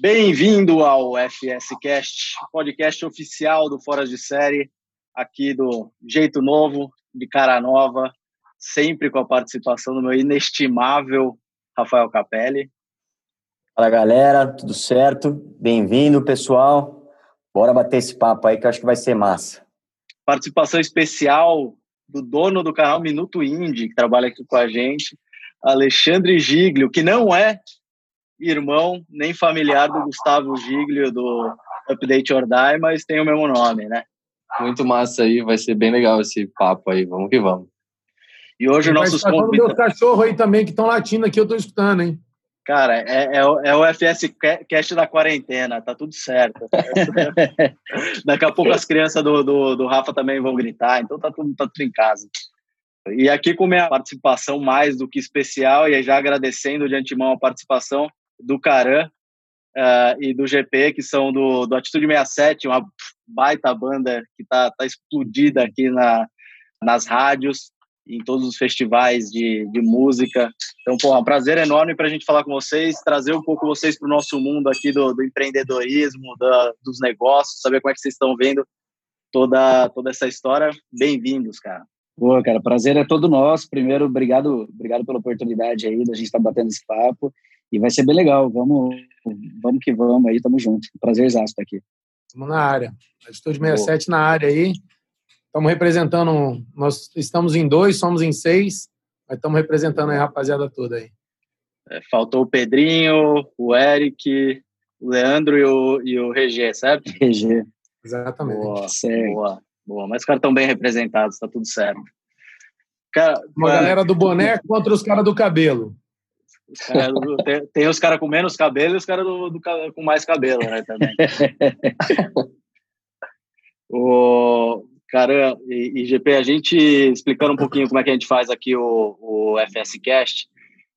Bem-vindo ao FSCast, podcast oficial do Fora de Série, aqui do Jeito Novo, de cara nova, sempre com a participação do meu inestimável Rafael Capelli. Fala galera, tudo certo? Bem-vindo, pessoal. Bora bater esse papo aí que eu acho que vai ser massa. Participação especial do dono do canal Minuto Indie, que trabalha aqui com a gente, Alexandre Giglio, que não é irmão nem familiar do Gustavo Giglio do Update or Die, mas tem o mesmo nome, né? Muito massa aí, vai ser bem legal esse papo aí, vamos que vamos. E hoje o nossos convidados... cachorro aí também, que estão latindo aqui, eu estou escutando, hein? Cara, é, é, é, o FS Cast da quarentena, tá tudo certo. Daqui a pouco as crianças do, do, do, Rafa também vão gritar, então tá tudo, tá tudo em casa. E aqui com minha participação mais do que especial, e já agradecendo de antemão a participação do Caran uh, e do GP, que são do, do Atitude 67, uma baita banda que tá, tá explodida aqui na, nas rádios em todos os festivais de, de música. Então, pô, é um prazer enorme para a gente falar com vocês, trazer um pouco vocês para o nosso mundo aqui do, do empreendedorismo, da, dos negócios, saber como é que vocês estão vendo toda, toda essa história. Bem-vindos, cara. Boa, cara, prazer é todo nosso. Primeiro, obrigado, obrigado pela oportunidade aí da gente estar tá batendo esse papo e vai ser bem legal. Vamos, vamos que vamos aí, tamo junto. Prazer estar aqui. Estamos na área. Atitude 67 Boa. na área aí. Estamos representando, nós estamos em dois, somos em seis, mas estamos representando a rapaziada toda aí. É, faltou o Pedrinho, o Eric, o Leandro e o, e o Regê, certo? Regê. Exatamente. Boa, certo. boa, boa. Mas os caras estão bem representados, está tudo certo. Cara, Uma cara... galera do boné contra os caras do cabelo. Cara tem, tem, os caras com menos cabelo e os caras do, do, com mais cabelo, né, também. o, Cara, e, e, GP, a gente explicando um pouquinho como é que a gente faz aqui o, o FSCast,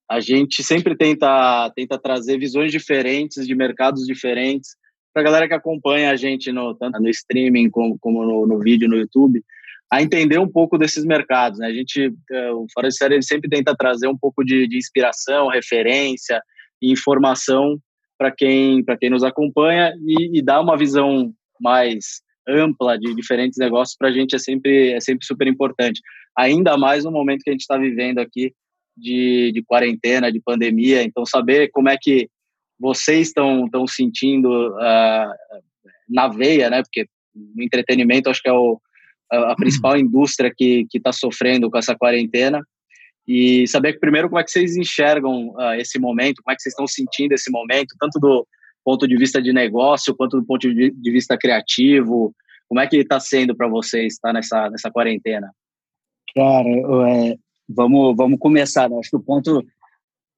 a gente sempre tenta, tenta trazer visões diferentes de mercados diferentes para a galera que acompanha a gente no, tanto no streaming como, como no, no, vídeo no YouTube, a entender um pouco desses mercados. Né? A gente, é, o Fora de Série, ele sempre tenta trazer um pouco de, de inspiração, referência e informação para quem, quem nos acompanha e, e dar uma visão mais ampla de diferentes negócios para a gente é sempre, é sempre super importante. Ainda mais no momento que a gente está vivendo aqui de, de quarentena, de pandemia. Então, saber como é que vocês estão sentindo uh, na veia, né? Porque o entretenimento acho que é o, a, principal indústria que está sofrendo com essa quarentena. E saber primeiro como é que vocês enxergam uh, esse momento, como é que vocês estão sentindo esse momento, tanto do ponto de vista de negócio quanto do ponto de vista criativo? Como é que está sendo para vocês estar tá, nessa, nessa quarentena? Cara, é, vamos, vamos começar. Né? Acho que o ponto,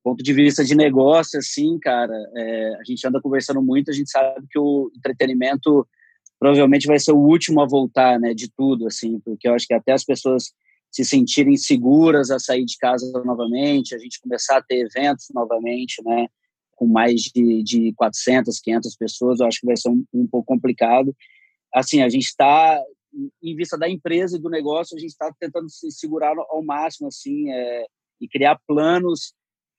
ponto de vista de negócio, assim, cara, é, a gente anda conversando muito, a gente sabe que o entretenimento provavelmente vai ser o último a voltar, né, de tudo, assim, porque eu acho que até as pessoas se sentirem seguras a sair de casa novamente, a gente começar a ter eventos novamente, né, com mais de, de 400, 500 pessoas, eu acho que vai ser um, um pouco complicado. Assim, a gente está, em vista da empresa e do negócio, a gente está tentando se segurar ao máximo, assim, é, e criar planos,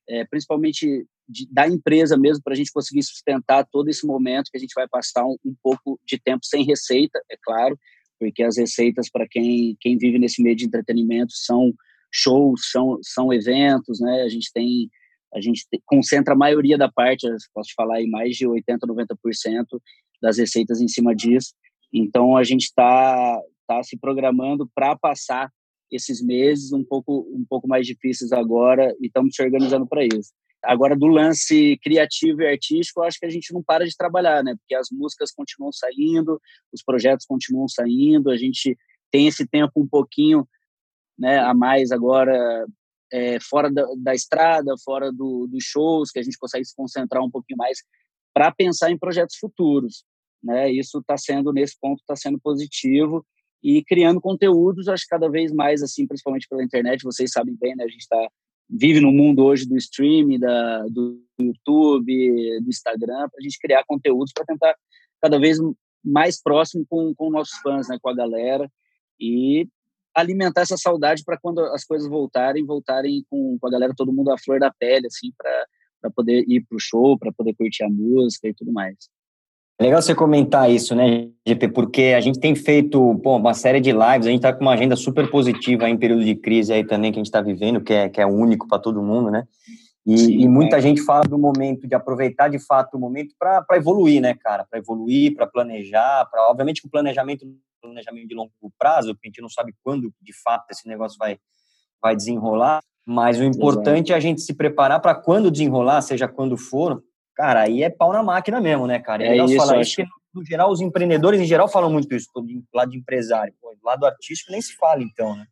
é, principalmente de, da empresa mesmo, para a gente conseguir sustentar todo esse momento que a gente vai passar um, um pouco de tempo sem receita, é claro, porque as receitas para quem, quem vive nesse meio de entretenimento são shows, são, são eventos, né? A gente tem a gente concentra a maioria da parte, posso falar aí mais de 80, 90% das receitas em cima disso. Então a gente está tá se programando para passar esses meses um pouco um pouco mais difíceis agora e estamos se organizando para isso. Agora do lance criativo e artístico, acho que a gente não para de trabalhar, né? Porque as músicas continuam saindo, os projetos continuam saindo, a gente tem esse tempo um pouquinho né, a mais agora é, fora da, da, estrada, fora do, dos shows, que a gente consegue se concentrar um pouquinho mais para pensar em projetos futuros. Né? Isso está sendo, nesse ponto, está sendo positivo e criando conteúdos, acho que cada vez mais, assim, principalmente pela internet, vocês sabem bem, né? A gente está vive no mundo hoje do streaming, da, do YouTube, do Instagram, para a gente criar conteúdos para tentar cada vez mais próximo com, com nossos fãs, né, com a galera. E alimentar essa saudade para quando as coisas voltarem, voltarem com, com a galera, todo mundo à flor da pele, assim, para poder ir para o show, para poder curtir a música e tudo mais. É legal você comentar isso, né, GP, porque a gente tem feito pô, uma série de lives, a gente está com uma agenda super positiva em período de crise aí também que a gente está vivendo, que é, que é único para todo mundo, né? E, Sim, e muita é. gente fala do momento, de aproveitar de fato o momento para evoluir, né, cara? Para evoluir, para planejar, para obviamente que o planejamento planejamento de longo prazo, porque a gente não sabe quando de fato esse negócio vai, vai desenrolar, mas o importante Exato. é a gente se preparar para quando desenrolar, seja quando for, cara, aí é pau na máquina mesmo, né, cara? É, é isso, falar isso, no geral, os empreendedores em geral falam muito isso, do lado de empresário. Pô, do lado artístico nem se fala, então, né?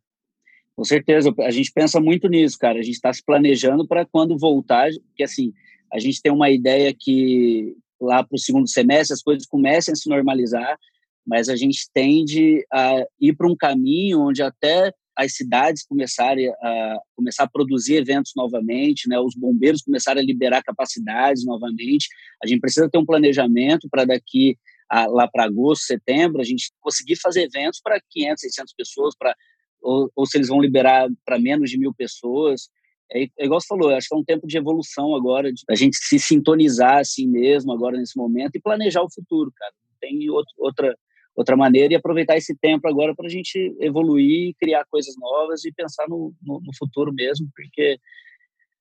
Com certeza, a gente pensa muito nisso, cara. A gente está se planejando para quando voltar, porque assim, a gente tem uma ideia que lá para o segundo semestre as coisas comecem a se normalizar, mas a gente tende a ir para um caminho onde até as cidades começarem a começar a produzir eventos novamente, né? Os bombeiros começarem a liberar capacidades novamente. A gente precisa ter um planejamento para daqui a, lá para agosto, setembro, a gente conseguir fazer eventos para 500, 600 pessoas, para ou, ou se eles vão liberar para menos de mil pessoas. É, é igual você falou, acho que é um tempo de evolução agora, de a gente se sintonizar assim mesmo agora nesse momento e planejar o futuro, cara. Não tem outro, outra outra maneira e aproveitar esse tempo agora para a gente evoluir, criar coisas novas e pensar no, no, no, futuro mesmo, porque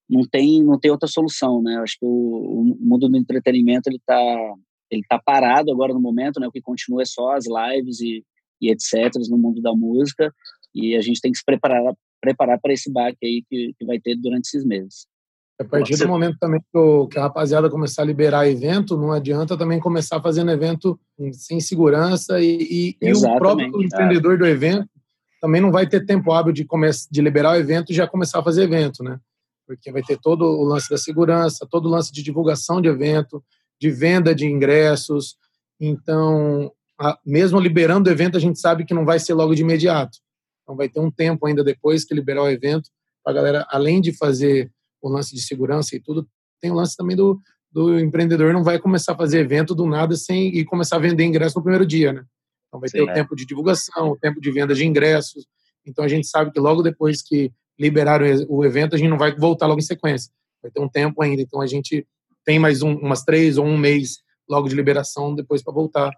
não tem não tem outra solução, né? Acho que o, o mundo do entretenimento ele está ele tá parado agora no momento, né? O que continua é só as lives e, e etc no mundo da música e a gente tem que se preparar preparar para esse baque aí que, que vai ter durante esses meses. A partir do momento também que, a rapaziada começar a liberar evento, não adianta também começar fazendo evento sem segurança e, e, e o próprio é. empreendedor do evento também não vai ter tempo hábil de, começar, de liberar o evento e já começar a fazer evento, né? Porque vai ter todo o lance da segurança, todo o lance de divulgação de evento, de venda de ingressos. Então, a, mesmo liberando o evento, a gente sabe que não vai ser logo de imediato. Então, vai ter um tempo ainda depois que liberar o evento para a galera, além de fazer o lance de segurança e tudo, tem o lance também do, do empreendedor não vai começar a fazer evento do nada sem e começar a vender ingresso no primeiro dia, né? Então vai Sim, ter é. o tempo de divulgação, o tempo de venda de ingressos. Então a gente sabe que logo depois que liberaram o evento, a gente não vai voltar logo em sequência. Vai ter um tempo ainda. Então a gente tem mais um, umas três ou um mês logo de liberação depois para voltar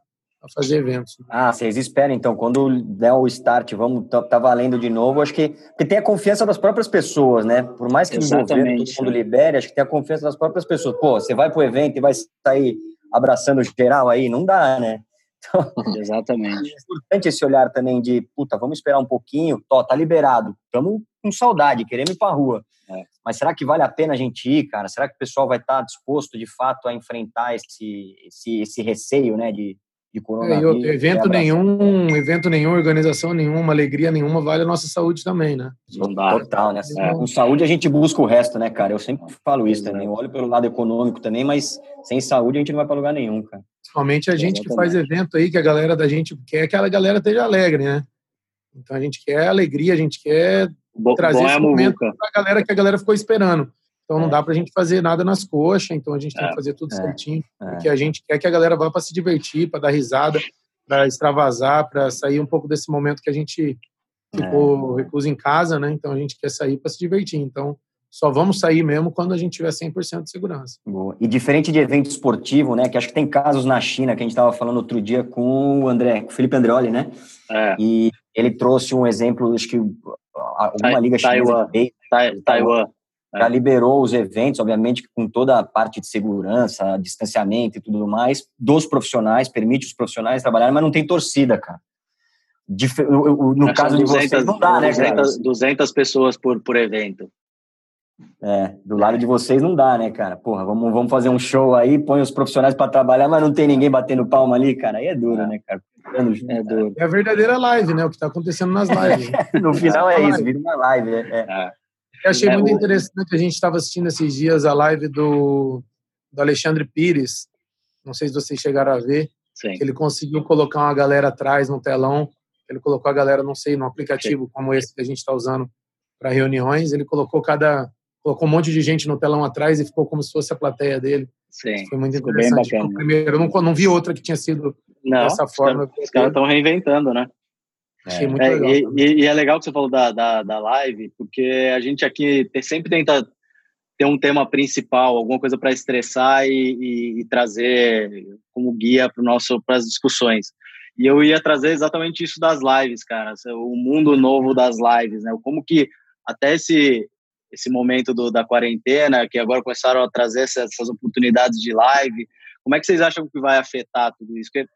fazer eventos. Né? Ah, vocês esperam então, quando der o start, vamos tá, tá, valendo de novo, acho que porque tem a confiança das próprias pessoas, né? Por mais que Exatamente. o governo todo mundo libere, acho que tem a confiança das próprias pessoas. Pô, você vai pro evento e vai sair abraçando geral aí, não dá, né? Então, Exatamente. É importante esse olhar também de, puta, vamos esperar um pouquinho, tó, tá liberado, estamos com saudade, queremos ir pra rua. É. Mas será que vale a pena a gente ir, cara? Será que o pessoal vai estar tá disposto, de fato, a enfrentar esse, esse, esse receio, né, de, de coronavírus. É, evento nenhum, evento nenhum, organização nenhuma, alegria nenhuma vale a nossa saúde também, né? Total, né? É. Com saúde a gente busca o resto, né, cara? Eu sempre falo isso também. Eu olho pelo lado econômico também, mas sem saúde a gente não vai para lugar nenhum, cara. Principalmente a gente que faz evento aí, que a galera da gente quer que a galera esteja alegre, né? Então a gente quer alegria, a gente quer bom, trazer é esse momento para a galera que a galera ficou esperando. Então não é. dá para a gente fazer nada nas coxas, então a gente tem que é. fazer tudo é. certinho, porque a gente quer que a galera vá para se divertir, para dar risada, para extravasar, para sair um pouco desse momento que a gente ficou recluso em casa, né? Então a gente quer sair para se divertir. Então só vamos sair mesmo quando a gente tiver 100% de segurança. Boa. E diferente de evento esportivo, né, que acho que tem casos na China, que a gente estava falando outro dia com o André, com o Felipe Andreoli, né? É. E ele trouxe um exemplo, acho que alguma liga chinesa. Taiwan. Taiwan já liberou os eventos, obviamente com toda a parte de segurança, distanciamento e tudo mais, dos profissionais, permite os profissionais trabalharem, mas não tem torcida, cara. no Acho caso 200, de vocês, não dá, 200, né, cara? 200 pessoas por, por evento. É, do lado de vocês não dá, né, cara? Porra, vamos, vamos fazer um show aí, põe os profissionais para trabalhar, mas não tem ninguém batendo palma ali, cara. Aí é duro, é. né, cara? É, duro. é a verdadeira live, né? O que tá acontecendo nas lives. no final é, é isso, vira uma live. É. é. Eu achei é, muito interessante, a gente estava assistindo esses dias a live do, do Alexandre Pires, não sei se vocês chegaram a ver, Sim. ele conseguiu colocar uma galera atrás no telão, ele colocou a galera, não sei, num aplicativo Sim. como esse que a gente está usando para reuniões, ele colocou cada colocou um monte de gente no telão atrás e ficou como se fosse a plateia dele. Sim. Foi muito interessante. Bem bacana. Primeiro, eu não, não vi outra que tinha sido não, dessa forma. Os caras estão reinventando, né? É, muito é, legal. E, e, é legal que você falou da, da, da live, porque a gente aqui sempre tenta ter um tema principal, alguma coisa para estressar e, e, e, trazer como guia para as discussões. E eu ia trazer exatamente isso das lives, cara, o mundo novo das lives, né? Como que até esse esse momento do, da quarentena, que agora começaram a trazer essas, essas, oportunidades de live, como é que vocês acham que vai afetar tudo isso? Porque,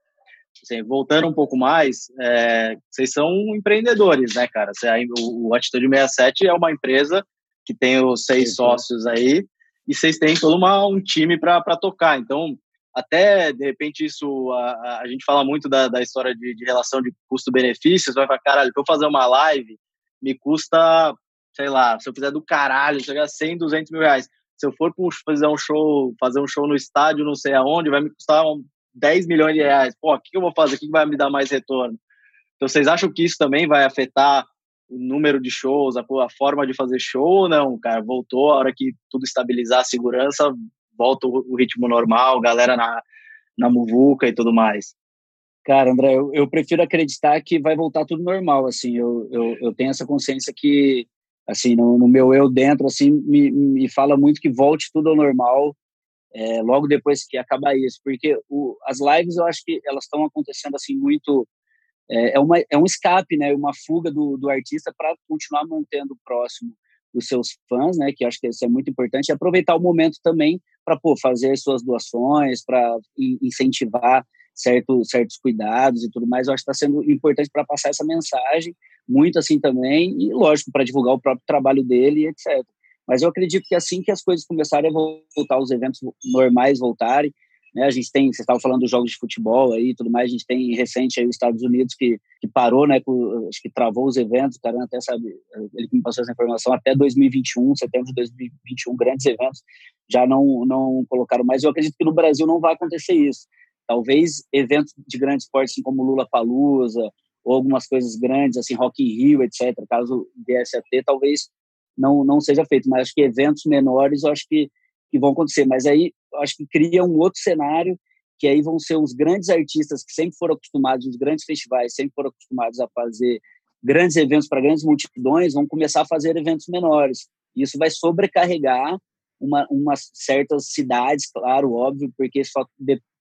assim, voltando um pouco mais, é, vocês são empreendedores, né, cara? O, o Atitude 67 é uma empresa que tem os seis Sim. sócios aí, e vocês têm todo uma, um time para tocar. Então, até de repente isso a, a gente fala muito da, da história de, de relação de custo-benefícios, vai falar, caralho, para eu fazer uma live me custa, sei lá, se eu fizer do caralho, chegar a 100, 200 mil reais. Se eu for fazer um show, fazer um show no estádio, não sei aonde, vai me custar 10 milhões de reais. Pô, o que eu vou fazer? O que vai me dar mais retorno? Então, vocês acham que isso também vai afetar o número de shows, a, a forma de fazer show ou não, cara? Voltou, a hora que tudo estabilizar a segurança, volta o, o ritmo normal, galera na, na muvuca e tudo mais? Cara, André, eu, eu, prefiro acreditar que vai voltar tudo normal, assim, eu, eu, eu tenho essa consciência que, assim, no, no, meu eu dentro, assim, me, me fala muito que volte tudo ao normal é, logo depois que acabar isso, porque o, as lives eu acho que elas estão acontecendo, assim, muito, é, é, uma, é um escape, né, uma fuga do, do artista para continuar mantendo próximo os seus fãs, né, que acho que isso é muito importante, e aproveitar o momento também para fazer suas doações, para incentivar certo, certos cuidados e tudo mais. Eu acho que está sendo importante para passar essa mensagem, muito assim também, e lógico, para divulgar o próprio trabalho dele, etc. Mas eu acredito que assim que as coisas começarem a voltar, os eventos normais voltarem, né? A gente tem, você estava falando dos jogos de futebol aí tudo mais, a gente tem recente aí os Estados Unidos que, que parou, né, com, acho que travou os eventos, o cara até sabe, ele que me passou essa informação, até 2021, setembro de 2021, grandes eventos já não, não colocaram mais. Eu acredito que no Brasil não vai acontecer isso. Talvez eventos de grande esporte, assim como Lula Palusa, ou algumas coisas grandes, assim, Rock in Rio, etc., caso viesse a ter, talvez não, não seja feito, mas acho que eventos menores, eu acho que que vão acontecer. Mas aí acho que cria um outro cenário que aí vão ser os grandes artistas que sempre foram acostumados, os grandes festivais, sempre foram acostumados a fazer grandes eventos para grandes multidões, vão começar a fazer eventos menores. Isso vai sobrecarregar uma, umas certas cidades, claro, óbvio, porque só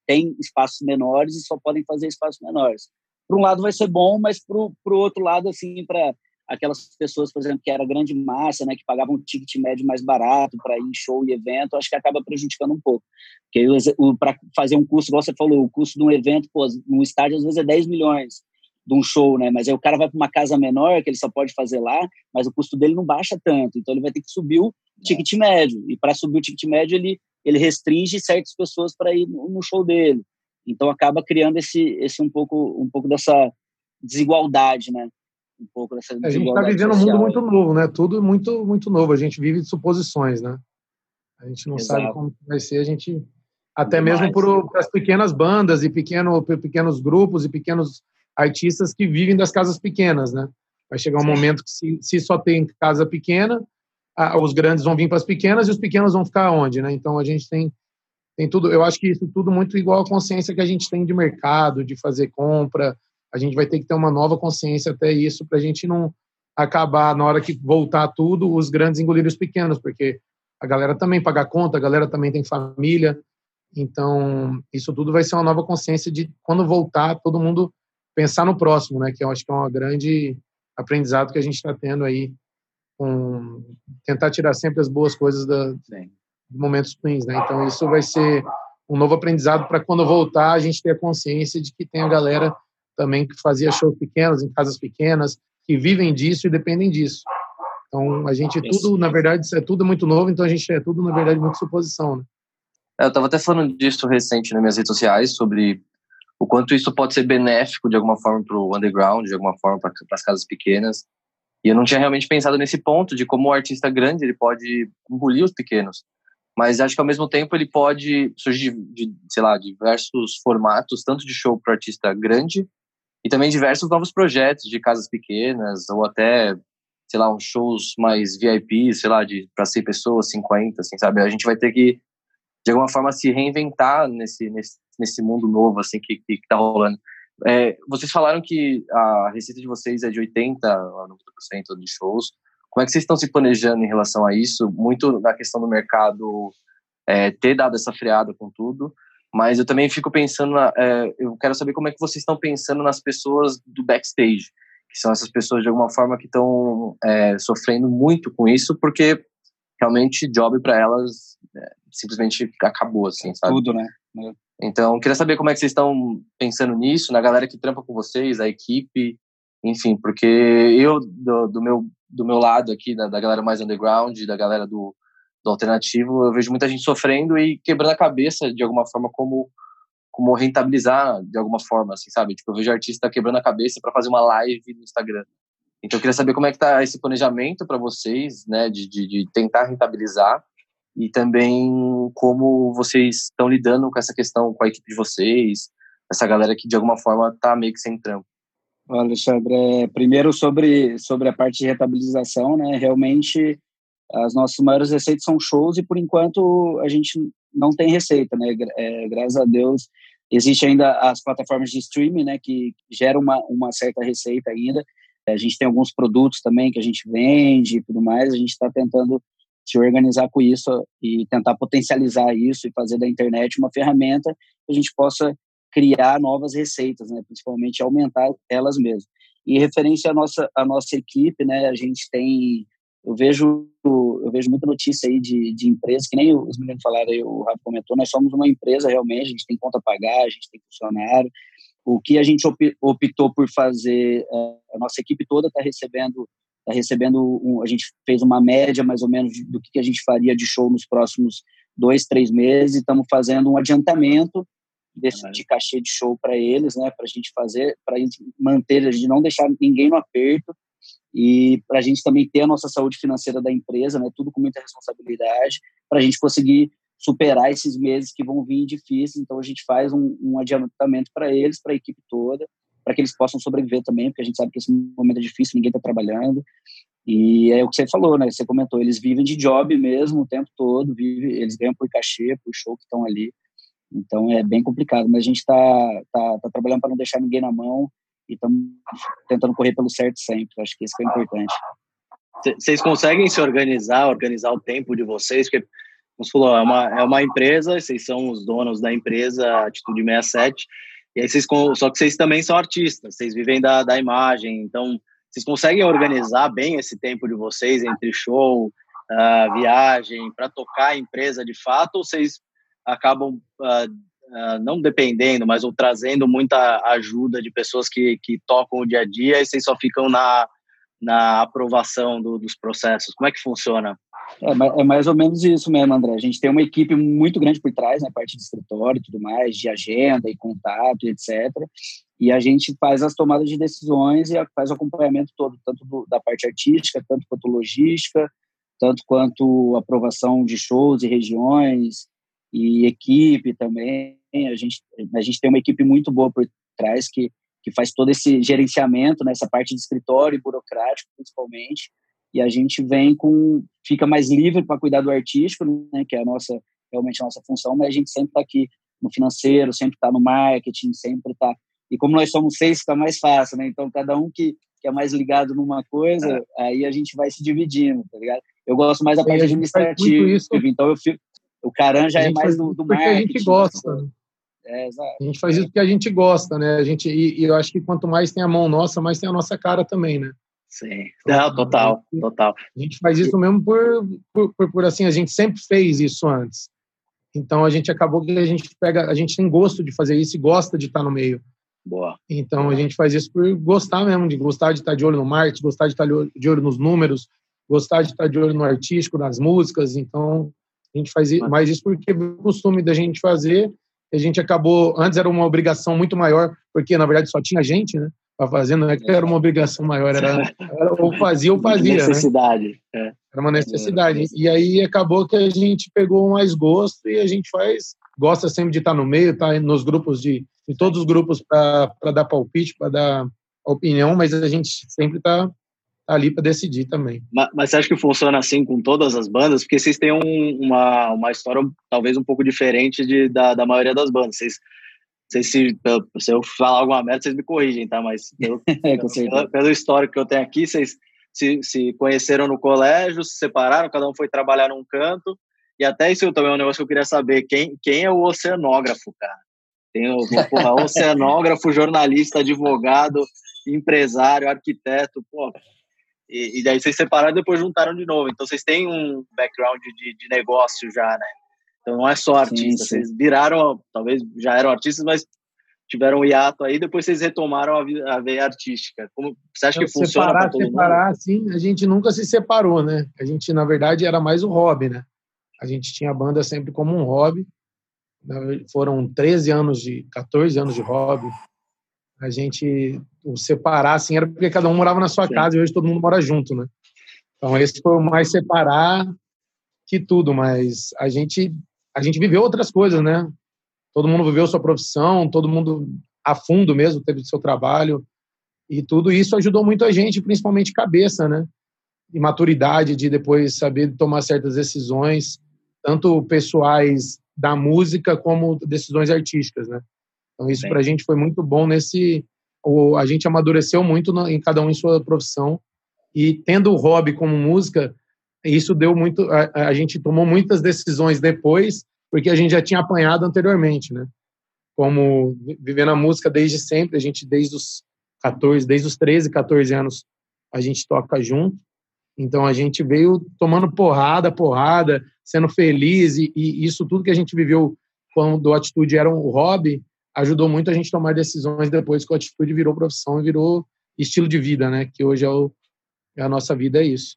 tem espaços menores e só podem fazer espaços menores. Por um lado vai ser bom, mas para o outro lado, assim, para aquelas pessoas, por exemplo, que era grande massa, né, que pagavam um ticket médio mais barato para ir em show e evento, acho que acaba prejudicando um pouco. Porque para fazer um curso, igual você falou, o custo de um evento, pô, num estádio às vezes é 10 milhões de um show, né? Mas aí o cara vai para uma casa menor que ele só pode fazer lá, mas o custo dele não baixa tanto, então ele vai ter que subir o ticket médio. E para subir o ticket médio, ele ele restringe certas pessoas para ir no show dele. Então acaba criando esse esse um pouco um pouco dessa desigualdade, né? Um pouco dessa A gente está vivendo um mundo muito novo, né? Tudo muito muito novo. A gente vive de suposições, né? A gente não Exato. sabe como vai ser. A gente até Demais, mesmo por as pequenas bandas e pequeno, pequenos grupos e pequenos artistas que vivem das casas pequenas, né? Vai chegar um sim. momento que se, se só tem casa pequena, a, os grandes vão vir para as pequenas e os pequenos vão ficar onde, né? Então a gente tem tem tudo. Eu acho que isso tudo muito igual à consciência que a gente tem de mercado, de fazer compra, a gente vai ter que ter uma nova consciência até isso para a gente não acabar na hora que voltar tudo os grandes engolirem os pequenos, porque a galera também paga conta, a galera também tem família, então isso tudo vai ser uma nova consciência de quando voltar todo mundo pensar no próximo, né? Que eu acho que é um grande aprendizado que a gente está tendo aí com tentar tirar sempre as boas coisas da, de momentos ruins, né? Então isso vai ser um novo aprendizado para quando voltar a gente ter a consciência de que tem a galera também que fazia shows pequenos, em casas pequenas, que vivem disso e dependem disso. Então, a gente tudo, na verdade, é tudo muito novo, então a gente é tudo, na verdade, muito suposição, né? É, eu estava até falando disso recente nas minhas redes sociais, sobre o quanto isso pode ser benéfico de alguma forma para o underground, de alguma forma para as casas pequenas. E eu não tinha realmente pensado nesse ponto de como o artista grande ele pode engolir os pequenos. Mas acho que ao mesmo tempo ele pode surgir de sei lá, diversos formatos, tanto de show para artista grande, e também diversos novos projetos de casas pequenas ou até sei lá uns shows mais VIP sei lá de para 100 pessoas 50 assim sabe? A gente vai ter que de alguma forma se reinventar nesse nesse, nesse mundo novo assim que que, tá rolando. É, vocês falaram que a receita de vocês é de 80 a 90% de shows. Como é que vocês estão se planejando em relação a isso? Muito na questão do mercado é, ter dado essa freada com tudo, mas eu também fico pensando, na, é, eu quero saber como é que vocês estão pensando nas pessoas do backstage, que são essas pessoas de alguma forma que estão é, sofrendo muito com isso, porque realmente job para elas é, simplesmente acabou, assim, sabe? Tudo, né? Então, queria saber como é que vocês estão pensando nisso, na galera que trampa com vocês, a equipe, enfim, porque eu, do, do meu, do meu lado aqui, da, da galera mais underground, da galera do, do alternativo, eu vejo muita gente sofrendo e quebrando a cabeça de alguma forma como como rentabilizar de alguma forma, assim, sabe? Tipo, eu vejo artista quebrando a cabeça para fazer uma live no Instagram. Então, eu queria saber como é que tá esse planejamento para vocês, né, de, de, de, tentar rentabilizar e também como vocês estão lidando com essa questão com a equipe de vocês, essa galera que de alguma forma tá meio que sem trampo. Alexandre, é, primeiro sobre, sobre a parte de rentabilização, né, realmente as nossas maiores receitas são shows e por enquanto a gente não tem receita, né? É, graças a Deus existe ainda as plataformas de streaming, né? Que geram uma, uma certa receita ainda. A gente tem alguns produtos também que a gente vende e tudo mais. A gente está tentando se organizar com isso e tentar potencializar isso e fazer da internet uma ferramenta que a gente possa criar novas receitas, né? Principalmente aumentar elas mesmas. E referência à nossa à nossa equipe, né? A gente tem eu vejo eu vejo muita notícia aí de, de empresas, que nem os meninos falaram aí, o Rafa comentou, nós somos uma empresa realmente, a gente tem conta a pagar, a gente tem funcionário. O que a gente optou por fazer, é, a nossa equipe toda está recebendo, tá recebendo um, a gente fez uma média mais ou menos do que a gente faria de show nos próximos dois, três meses, e estamos fazendo um adiantamento desse, de cachê de show para eles, né, para a gente fazer, para manter, a gente não deixar ninguém no aperto, e para a gente também ter a nossa saúde financeira da empresa, né, tudo com muita responsabilidade, para a gente conseguir superar esses meses que vão vir difíceis. Então a gente faz um, um adiantamento para eles, para a equipe toda, para que eles possam sobreviver também, porque a gente sabe que esse momento é difícil, ninguém está trabalhando. E é o que você falou, né? Você comentou, eles vivem de job mesmo o tempo todo, vive, eles ganham por cachê, por show que estão ali. Então é bem complicado, mas a gente está tá, tá trabalhando para não deixar ninguém na mão e estamos tentando correr pelo certo sempre. Acho que isso é importante. Vocês conseguem se organizar, organizar o tempo de vocês? Porque, como você falou, é uma, é uma empresa, vocês são os donos da empresa Atitude 67, e aí vocês, só que vocês também são artistas, vocês vivem da, da imagem, então vocês conseguem organizar bem esse tempo de vocês entre show, uh, viagem, para tocar a empresa de fato, ou vocês acabam uh, uh, não dependendo, mas ou trazendo muita ajuda de pessoas que, que tocam o dia a dia e vocês só ficam na, na aprovação do, dos processos? Como é que funciona? É, é, mais ou menos isso mesmo, André. A gente tem uma equipe muito grande por trás, né, parte de escritório e tudo mais, de agenda e contato, etc. E a gente faz as tomadas de decisões e faz o acompanhamento todo, tanto do, da parte artística, tanto quanto logística, tanto quanto aprovação de shows e regiões, e equipe também. A gente, a gente tem uma equipe muito boa por trás que, que faz todo esse gerenciamento nessa né, parte de escritório e burocrático, principalmente. E a gente vem com. fica mais livre para cuidar do artístico, né, que é a nossa, realmente a nossa função, mas a gente sempre está aqui no financeiro, sempre está no marketing, sempre está. E como nós somos seis, fica mais fácil, né? Então, cada um que, que é mais ligado numa coisa, é. aí a gente vai se dividindo, tá ligado? Eu gosto mais da parte administrativa, então eu fico, o Caran já é mais do, do marketing. a gente gosta. Né? É, a gente faz isso porque a gente gosta, né? A gente, e, e, eu acho que quanto mais tem a mão nossa, mais tem a nossa cara também, né? Sim, Não, total, total. A gente faz isso mesmo por, por, por, por, assim, a gente sempre fez isso antes. Então a gente acabou que a gente pega, a gente tem gosto de fazer isso e gosta de estar no meio. Boa. Então a gente faz isso por gostar mesmo, de gostar de estar de olho no marketing, gostar de estar de olho nos números, gostar de estar de olho no artístico, nas músicas. Então a gente faz mais isso porque é o costume da gente fazer. A gente acabou, antes era uma obrigação muito maior, porque na verdade só tinha gente, né? Para fazer, não é que era uma obrigação maior, era, era ou fazia ou fazia. Né? Necessidade. Né? Era uma necessidade. E aí acabou que a gente pegou mais gosto e a gente faz, gosta sempre de estar no meio, tá nos grupos de, em todos os grupos para dar palpite, para dar opinião, mas a gente sempre está ali para decidir também. Mas, mas, você acha que funciona assim com todas as bandas? Porque vocês têm um, uma, uma história talvez um pouco diferente de, da, da maioria das bandas. Vocês, vocês se, se eu falar alguma merda, vocês me corrigem, tá? Mas pelo, pelo, pelo histórico que eu tenho aqui, vocês se, se conheceram no colégio, se separaram, cada um foi trabalhar num canto. E até isso também é um negócio que eu queria saber. Quem, quem é o oceanógrafo, cara? Tem o porra, oceanógrafo, jornalista, advogado, empresário, arquiteto, pô. E, e daí vocês separaram e depois juntaram de novo. Então vocês têm um background de, de negócio já, né? Então não é só artista. Sim, sim. Vocês viraram, talvez já eram artistas, mas tiveram um hiato aí, depois vocês retomaram a, a veia artística. Como você acha que então, funciona para todo separar, mundo? Sim, a gente nunca se separou, né? A gente, na verdade, era mais um hobby, né? A gente tinha a banda sempre como um hobby. Foram 13 anos de, 14 anos de hobby. A gente, o separar, assim, era porque cada um morava na sua sim. casa e hoje todo mundo mora junto, né? Então, esse foi o mais separar que tudo, mas a gente, a gente viveu outras coisas, né? todo mundo viveu sua profissão, todo mundo a fundo mesmo teve seu trabalho e tudo isso ajudou muito a gente, principalmente cabeça, né? E maturidade de depois saber tomar certas decisões, tanto pessoais da música como decisões artísticas, né? Então isso para a gente foi muito bom nesse, a gente amadureceu muito em cada um em sua profissão e tendo o hobby como música, isso deu muito, a, a gente tomou muitas decisões depois porque a gente já tinha apanhado anteriormente, né? Como vivendo a música desde sempre, a gente desde os 14, desde os 13, 14 anos, a gente toca junto. Então a gente veio tomando porrada, porrada, sendo feliz e, e isso tudo que a gente viveu quando a atitude era um hobby, ajudou muito a gente a tomar decisões depois que a atitude virou profissão e virou estilo de vida, né? Que hoje é, o, é a nossa vida é isso.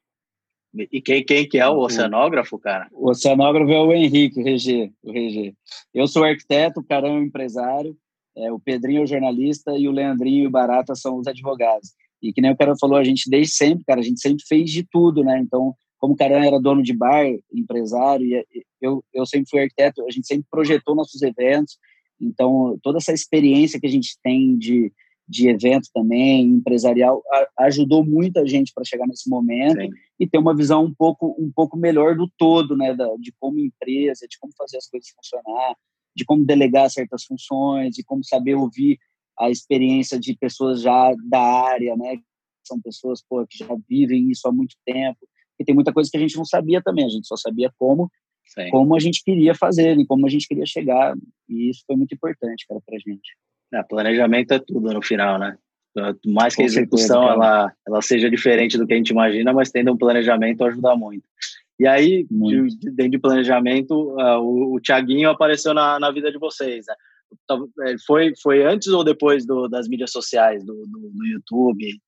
E quem, quem que é o oceanógrafo, cara? O oceanógrafo é o Henrique, o Regê. O Regê. Eu sou arquiteto, o Carão é o empresário, é, o Pedrinho é o jornalista e o Leandrinho e o Barata são os advogados. E que nem o cara falou, a gente desde sempre, cara, a gente sempre fez de tudo, né? Então, como o Carão era dono de bar, empresário, e eu, eu sempre fui arquiteto, a gente sempre projetou nossos eventos. Então, toda essa experiência que a gente tem de, de evento também, empresarial, a, ajudou muita gente para chegar nesse momento Sim. e ter uma visão um pouco, um pouco melhor do todo, né, da, de como empresa, de como fazer as coisas funcionar, de como delegar certas funções, de como saber ouvir a experiência de pessoas já da área, né, são pessoas pô, que já vivem isso há muito tempo, e tem muita coisa que a gente não sabia também, a gente só sabia como Sim. como a gente queria fazer e como a gente queria chegar, e isso foi muito importante, cara, pra gente. É, planejamento é tudo no final, né? Mais que a execução ela, ela seja diferente do que a gente imagina, mas tendo um planejamento ajuda muito. E aí, de, dentro de planejamento, uh, o, o Tiaguinho apareceu na, na vida de vocês, né? É, foi, foi antes ou depois do, das mídias sociais, do, do, do YouTube?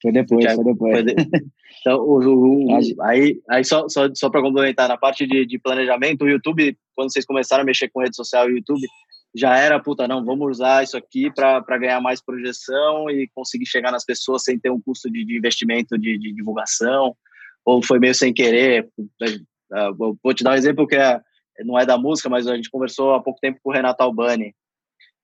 Foi depois, Thiago, foi depois. Foi de, então, o, o, aí, aí só, só, só para complementar, na parte de, de planejamento, o YouTube, quando vocês começaram a mexer com rede social, o YouTube já era, puta, não, vamos usar isso aqui para ganhar mais projeção e conseguir chegar nas pessoas sem ter um custo de, de investimento de, de, divulgação? Ou foi meio sem querer? Uh, vou te dar um exemplo que é, não é da música, mas a gente conversou há pouco tempo com o Renato Albani.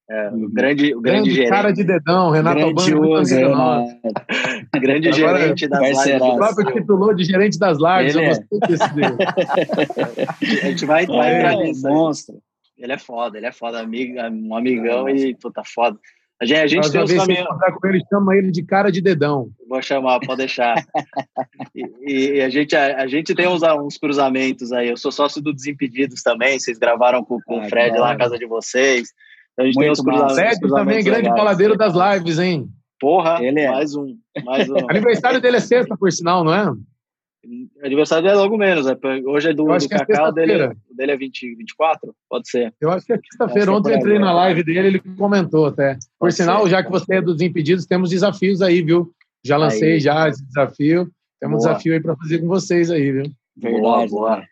É, o uhum. grande, o grande, grande gerente. cara de dedão, Renato Albani. grande gerente das lives. O próprio titulou de gerente das lives. Ele eu é. gostei desse A gente vai, vai é, entrar nisso. Monstro. Ele é foda, ele é foda, amigo, um amigão e puta foda. A gente, a gente tem os caminhos. Com ele, chama ele de cara de dedão. Vou chamar, pode deixar. e, e, a, gente, a, a, gente tem uns, uns cruzamentos aí. Eu sou sócio do Desimpedidos também. Vocês gravaram com, com ah, o Fred lá na casa de vocês. Então a gente Muito tem cruzamentos. Fred também, grande faladeiro das lives, hein? Porra, ele é. mais um. Mais um. Aniversário dele é sexta, por sinal, não é? Aniversário é logo menos. Né? Hoje é do, do é Cacau, é dele, dele é 20, 24? Pode ser. Eu acho que é sexta-feira. Ontem eu entrei na live dele, ele comentou até. Por Pode sinal, ser. já que você é dos impedidos, temos desafios aí, viu? Já lancei aí. já esse desafio. Temos boa. um desafio aí para fazer com vocês aí, viu? Verdade, boa, boa.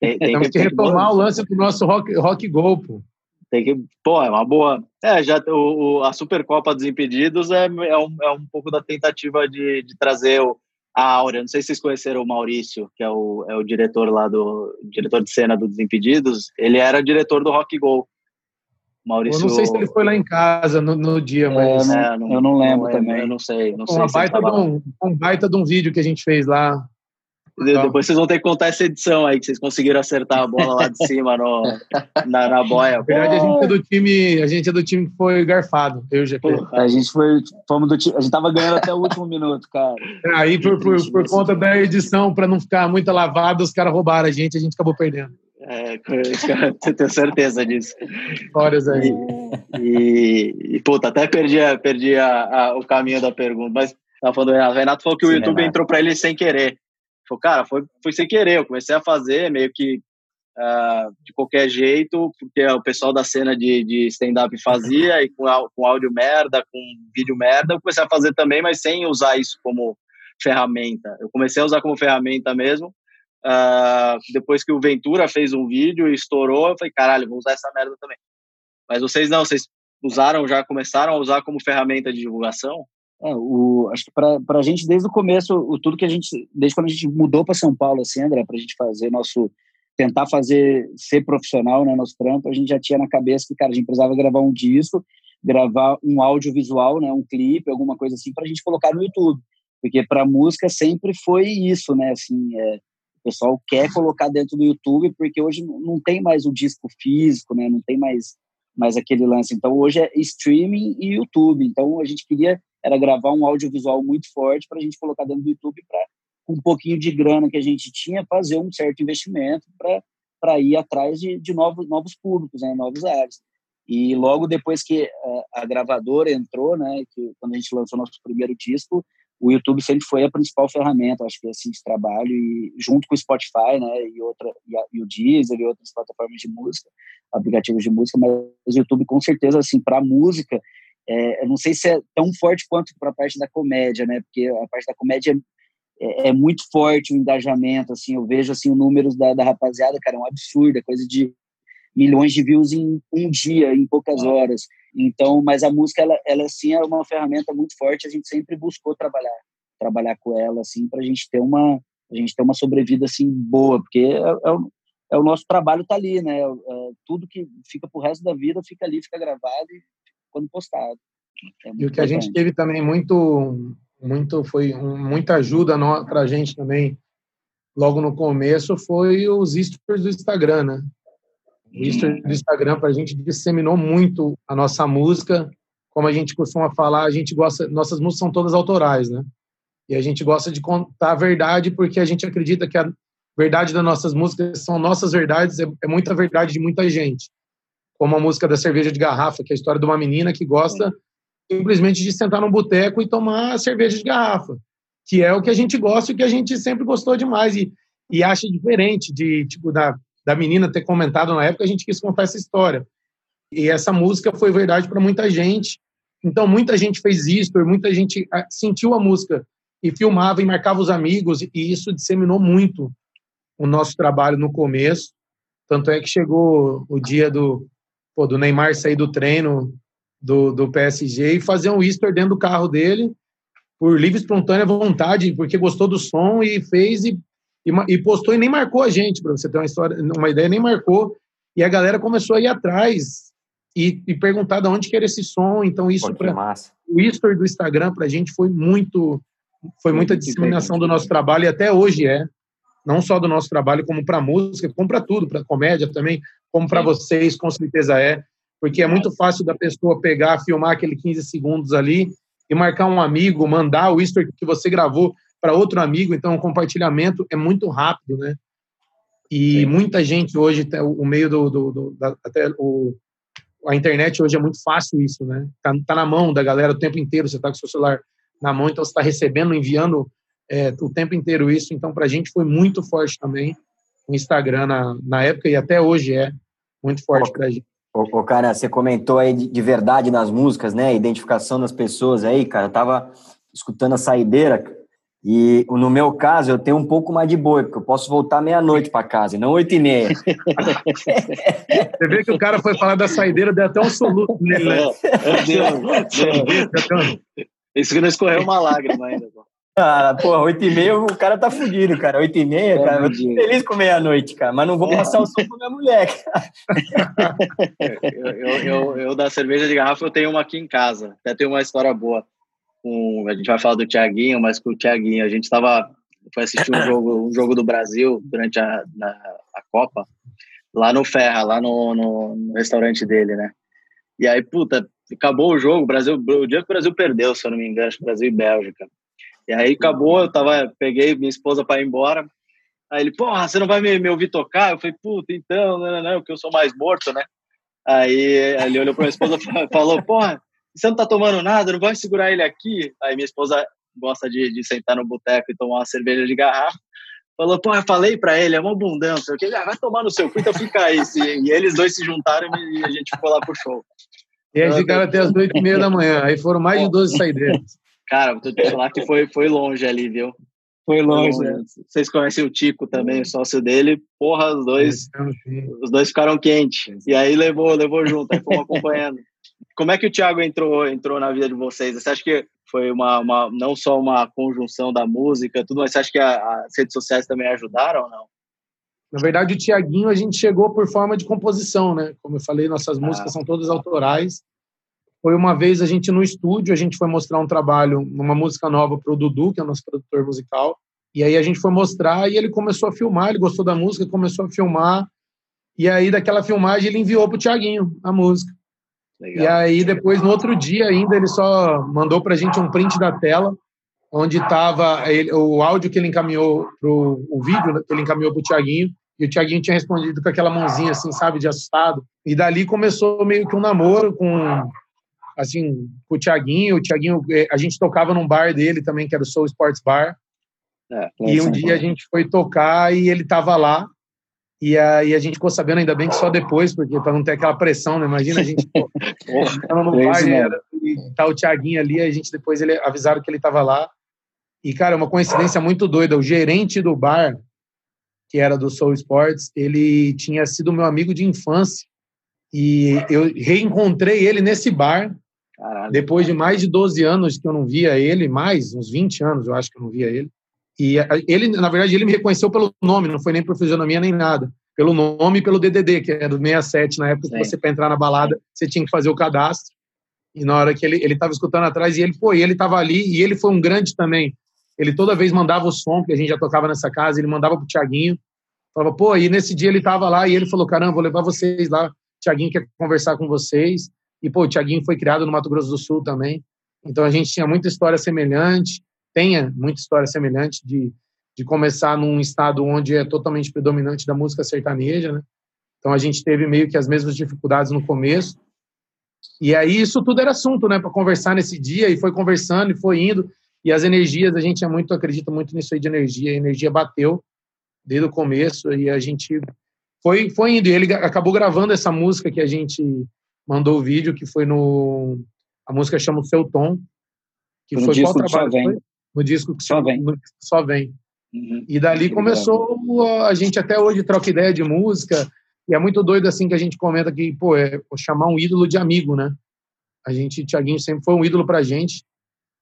Tem, tem temos que, que retomar o lance do nosso rock, rock Go, pô. Tem que, pô, é uma boa. É, já o, o a Supercopa dos Impedidos é, é, um, é um pouco da tentativa de, de trazer o, a Áurea, não sei se vocês conheceram o Maurício, que é o, é o diretor lá do diretor de cena do Desimpedidos, ele era diretor do Rock Go. Maurício... Eu não sei se ele foi lá em casa no, no dia, é, mas. É, não, eu não lembro não também. Eu não sei. Não sei uma, baita de um, um baita de um vídeo que a gente fez lá. Depois vocês vão ter que contar essa edição aí, que vocês conseguiram acertar a bola lá de cima no, na, na boia. Na verdade, a gente é do time, a gente é do time que foi garfado, eu GP. A gente foi, fomos do time, a gente tava ganhando até o último minuto, cara. É, aí, por, por, por conta da edição, para não ficar muito lavado, os caras roubaram a gente, a gente acabou perdendo. É, você tem certeza disso. Histórias aí. E, e, puta, até perdi, perdi a, a, o caminho da pergunta, mas tava falando do Renato. O Renato falou que Sim, o YouTube Renato. entrou para ele sem querer. Falou, cara, foi, foi sem querer. Eu comecei a fazer meio que uh, de qualquer jeito, porque o pessoal da cena de, de stand-up fazia, e com, com áudio merda, com vídeo merda, eu comecei a fazer também, mas sem usar isso como ferramenta. Eu comecei a usar como ferramenta mesmo. Uh, depois que o Ventura fez um vídeo e estourou, eu falei, caralho, vou usar essa merda também. Mas vocês não, vocês usaram, já começaram a usar como ferramenta de divulgação? É, o, acho que para a gente, desde o começo, o, tudo que a gente, desde quando a gente mudou para São Paulo, assim, André, para a gente fazer nosso, tentar fazer, ser profissional, né, nosso trampo, a gente já tinha na cabeça que, cara, a gente precisava gravar um disco, gravar um audiovisual, né, um clipe, alguma coisa assim, para a gente colocar no YouTube. Porque para música sempre foi isso, né, assim, é, o pessoal quer colocar dentro do YouTube, porque hoje não tem mais o disco físico, né? Não tem mais, mais aquele lance. Então, hoje é streaming e YouTube. Então, a gente queria era gravar um audiovisual muito forte para a gente colocar dentro do YouTube para com um pouquinho de grana que a gente tinha fazer um certo investimento para para ir atrás de, de novos novos públicos, né, novos áreas. E logo depois que a, a gravadora entrou, né, que quando a gente lançou nosso primeiro disco, o YouTube sempre foi a principal ferramenta, acho que assim, de trabalho, e junto com o Spotify, né, e, outra, e, a, e o Deezer e outras plataformas de música, aplicativos de música, mas o YouTube com certeza, assim, para música, é, eu não sei se é tão forte quanto para a parte da comédia, né, porque a parte da comédia é, é, muito forte o engajamento, assim, eu vejo, assim, os números da, da rapaziada, cara, é um absurdo, é coisa de milhões de views em um dia, em poucas horas. Então, mas a música, ela, ela sim é uma ferramenta muito forte. A gente sempre buscou trabalhar, trabalhar com ela, assim, para a gente ter uma, a gente ter uma sobrevida assim boa, porque é, é, o, é o nosso trabalho tá ali, né? É, é tudo que fica pro resto da vida fica ali, fica gravado e quando postado. É e o que a gente teve também muito, muito foi um, muita ajuda para a gente também. Logo no começo foi os stories do Instagram, né? O History do Instagram para a gente disseminou muito a nossa música. Como a gente costuma falar, a gente gosta, nossas músicas são todas autorais, né? E a gente gosta de contar a verdade porque a gente acredita que a verdade das nossas músicas são nossas verdades, é, é muita verdade de muita gente. Como a música da cerveja de garrafa, que é a história de uma menina que gosta simplesmente de sentar num boteco e tomar cerveja de garrafa, que é o que a gente gosta e que a gente sempre gostou demais e, e acha diferente de tipo da da menina ter comentado na época, a gente quis contar essa história. E essa música foi verdade para muita gente. Então, muita gente fez isso, muita gente ah, sentiu a música e filmava e marcava os amigos, e isso disseminou muito o nosso trabalho no começo. Tanto é que chegou o dia do, pô, do Neymar sair do treino do, do PSG e fazer um Easter dentro do carro dele, por livre e espontânea vontade, porque gostou do som e fez e e, e postou e nem marcou a gente, para você ter uma história, uma ideia, nem para E a galera começou a ir atrás e, e perguntar de onde que era esse som. Então, isso para o history do Instagram para a gente foi muito, foi muita disseminação do nosso trabalho e até hoje é. Não só do nosso trabalho, como para música, como para tudo, para comédia também, como para vocês, com certeza é. Porque é muito fácil da pessoa pegar, filmar aquele 15 segundos ali e marcar um amigo, mandar o history que você gravou para outro amigo, então o compartilhamento é muito rápido, né? E Sim. muita gente hoje, o meio do, do, do da, até o, a internet hoje é muito fácil isso, né? Tá, tá, na mão da galera o tempo inteiro, você tá com o seu celular na mão, então você está recebendo, enviando é, o tempo inteiro isso. Então, para a gente foi muito forte também o Instagram na, na época e até hoje é muito forte para a gente. Ô, cara, você comentou aí de, de verdade nas músicas, né? Identificação das pessoas aí, cara. Eu tava escutando a saideira, e no meu caso, eu tenho um pouco mais de boi, porque eu posso voltar meia-noite para casa, e não oito e meia. Você vê que o cara foi falar da saideira, deu até um soluço nele, né? Isso que não escorreu uma lágrima ainda. Pô. Ah, porra, oito e meia o cara tá fudido, cara. Oito e meia, é cara, eu tô feliz com meia-noite, cara, mas não vou passar o som pra minha mulher, cara. Eu, eu, eu, eu, da cerveja de garrafa, eu tenho uma aqui em casa. Até tem uma história boa com, a gente vai falar do Thiaguinho, mas com o Thiaguinho, a gente estava fui assistir um jogo, um jogo do Brasil durante a, na, a Copa, lá no Ferra, lá no, no, no, restaurante dele, né? E aí, puta, acabou o jogo, o Brasil, o dia que o Brasil perdeu, se eu não me engano, Brasil e Bélgica. E aí acabou, eu tava, peguei minha esposa para ir embora. Aí ele, porra, você não vai me, me ouvir tocar? Eu falei, puta, então, não, não, não, porque eu sou mais morto, né? Aí ele olhou para minha esposa e falou, porra, você não tá tomando nada, não vai segurar ele aqui? Aí minha esposa gosta de, de sentar no boteco e tomar uma cerveja de garrafa. Falou, eu falei para ele, é uma abundância. Eu ah, vai tomar no seu cu, então fica aí. E eles dois se juntaram e a gente ficou lá pro show. E aí ficaram até as oito e meia da manhã. Aí foram mais de 12 saideiras. Cara, vou te falar que foi, foi longe ali, viu? Foi longe. Né? Vocês conhecem o Tico também, o sócio dele. Porra, os dois, os dois ficaram quentes. E aí levou, levou junto, aí fomos acompanhando. Como é que o Thiago entrou, entrou na vida de vocês? Você acha que foi uma, uma não só uma conjunção da música, tudo, mas você acha que a, as redes sociais também ajudaram ou não? Na verdade, o Tiaguinho a gente chegou por forma de composição, né? Como eu falei, nossas ah. músicas são todas autorais. Foi uma vez a gente no estúdio, a gente foi mostrar um trabalho, uma música nova para o Dudu, que é o nosso produtor musical. E aí a gente foi mostrar e ele começou a filmar, ele gostou da música, começou a filmar. E aí daquela filmagem ele enviou para o Tiaguinho a música. Legal. E aí depois, no outro dia ainda, ele só mandou para a gente um print da tela, onde estava o áudio que ele encaminhou, pro, o vídeo que ele encaminhou para o Tiaguinho, e o Tiaguinho tinha respondido com aquela mãozinha assim, sabe, de assustado. E dali começou meio que um namoro com assim, com o Tiaguinho. O Tiaguinho, eh, a gente tocava num bar dele também, que era o Soul Sports Bar. É, e um dia a gente foi tocar e ele tava lá. E aí a gente ficou sabendo ainda bem que só depois, porque para não ter aquela pressão, né? Imagina a gente pô, no bar e tá o Tiaguinho ali, a gente depois ele avisaram que ele tava lá. E cara, é uma coincidência muito doida, o gerente do bar, que era do Soul Sports, ele tinha sido meu amigo de infância. E eu reencontrei ele nesse bar Caralho. Depois de mais de 12 anos que eu não via ele, mais, uns 20 anos eu acho que eu não via ele. E ele, na verdade, ele me reconheceu pelo nome, não foi nem por fisionomia nem nada. Pelo nome e pelo DDD, que era do 67, na época Sim. que você, para entrar na balada, você tinha que fazer o cadastro. E na hora que ele ele estava escutando atrás, e ele, pô, e ele estava ali, e ele foi um grande também. Ele toda vez mandava o som, que a gente já tocava nessa casa, ele mandava pro Tiaguinho. Falava, pô, e nesse dia ele estava lá, e ele falou, caramba, vou levar vocês lá. Tiaguinho quer conversar com vocês. E, pô, o Tiaguinho foi criado no Mato Grosso do Sul também. Então, a gente tinha muita história semelhante, tenha muita história semelhante de, de começar num estado onde é totalmente predominante da música sertaneja, né? Então, a gente teve meio que as mesmas dificuldades no começo. E aí, isso tudo era assunto, né, para conversar nesse dia. E foi conversando e foi indo. E as energias, a gente é muito, acredita muito nisso aí de energia. A energia bateu desde o começo e a gente foi, foi indo. E ele acabou gravando essa música que a gente mandou o vídeo que foi no a música chama o seu tom que no foi qual trabalho? Foi? no disco que só vem. Só vem. Uhum. e dali começou a gente até hoje troca ideia de música e é muito doido assim que a gente comenta que pô é chamar um ídolo de amigo né? A gente Tiaguinho sempre foi um ídolo pra gente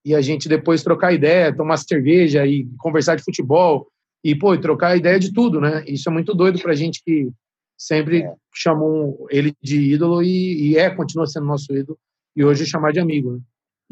e a gente depois trocar ideia tomar cerveja e conversar de futebol e pô e trocar ideia de tudo né? Isso é muito doido pra gente que sempre é. chamam ele de ídolo e, e, é, continua sendo nosso ídolo, e hoje chamar de amigo, né?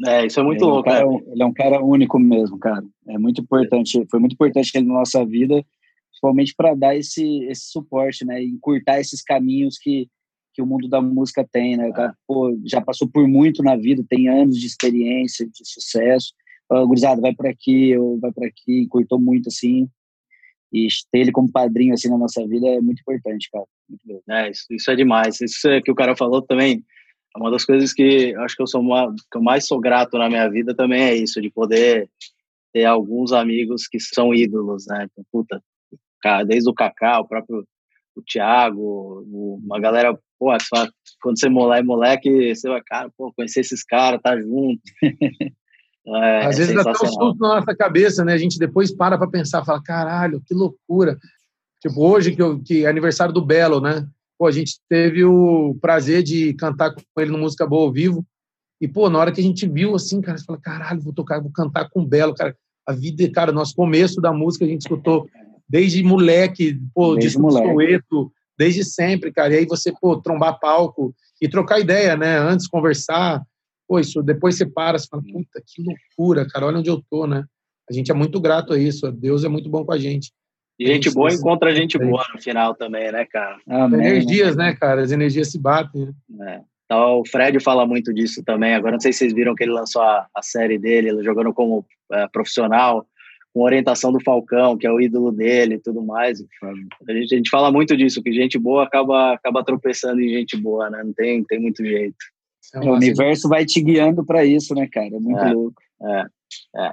É, isso é muito ele louco. É um cara, ele é um cara único mesmo, cara. É muito importante, foi muito importante ele na nossa vida, principalmente para dar esse, esse suporte, né? E encurtar esses caminhos que, que o mundo da música tem, né? O cara, pô, já passou por muito na vida, tem anos de experiência, de sucesso. Uh, gurizada, vai por aqui, ou vai por aqui, encurtou muito, assim e ter ele como padrinho assim na nossa vida é muito importante, cara. Muito bom. É, isso, isso é demais. Isso é que o cara falou também. É uma das coisas que acho que eu sou uma, que eu mais sou grato na minha vida também é isso, de poder ter alguns amigos que são ídolos, né? Então, puta, desde o Kaká, o próprio o Thiago, uma galera, pô, quando você é moleque, você vai, cara, pô, conhecer esses caras, tá junto. É, Às vezes dá até um susto na nossa cabeça, né? A gente depois para para pensar, fala, caralho, que loucura. Tipo, hoje que, eu, que é aniversário do Belo, né? Pô, a gente teve o prazer de cantar com ele no Música Boa ao vivo. E, pô, na hora que a gente viu, assim, cara, você fala, caralho, vou tocar, vou cantar com o Belo, cara. A vida, cara, nosso começo da música a gente escutou desde moleque, pô, desde moleque. desde sempre, cara. E aí você, pô, trombar palco e trocar ideia, né? Antes, conversar. Pô, isso, depois você para, você fala, puta, que loucura, cara, olha onde eu tô, né? a gente é muito grato a isso. Deus é muito bom com a gente. E gente boa encontra gente boa no final também, né, cara? Amém. Energias, né, cara? As energias se batem. Né? É. Então, o Fred fala muito disso também. Agora, não sei se vocês viram que ele lançou a, a série dele, jogando como é, profissional, com orientação do Falcão, que é o ídolo dele e tudo mais. A gente, a gente fala muito disso, que gente boa acaba, acaba tropeçando em gente boa, né? Não tem, tem muito jeito. É o universo vai te guiando para isso, né, cara? É muito é, louco. É, é.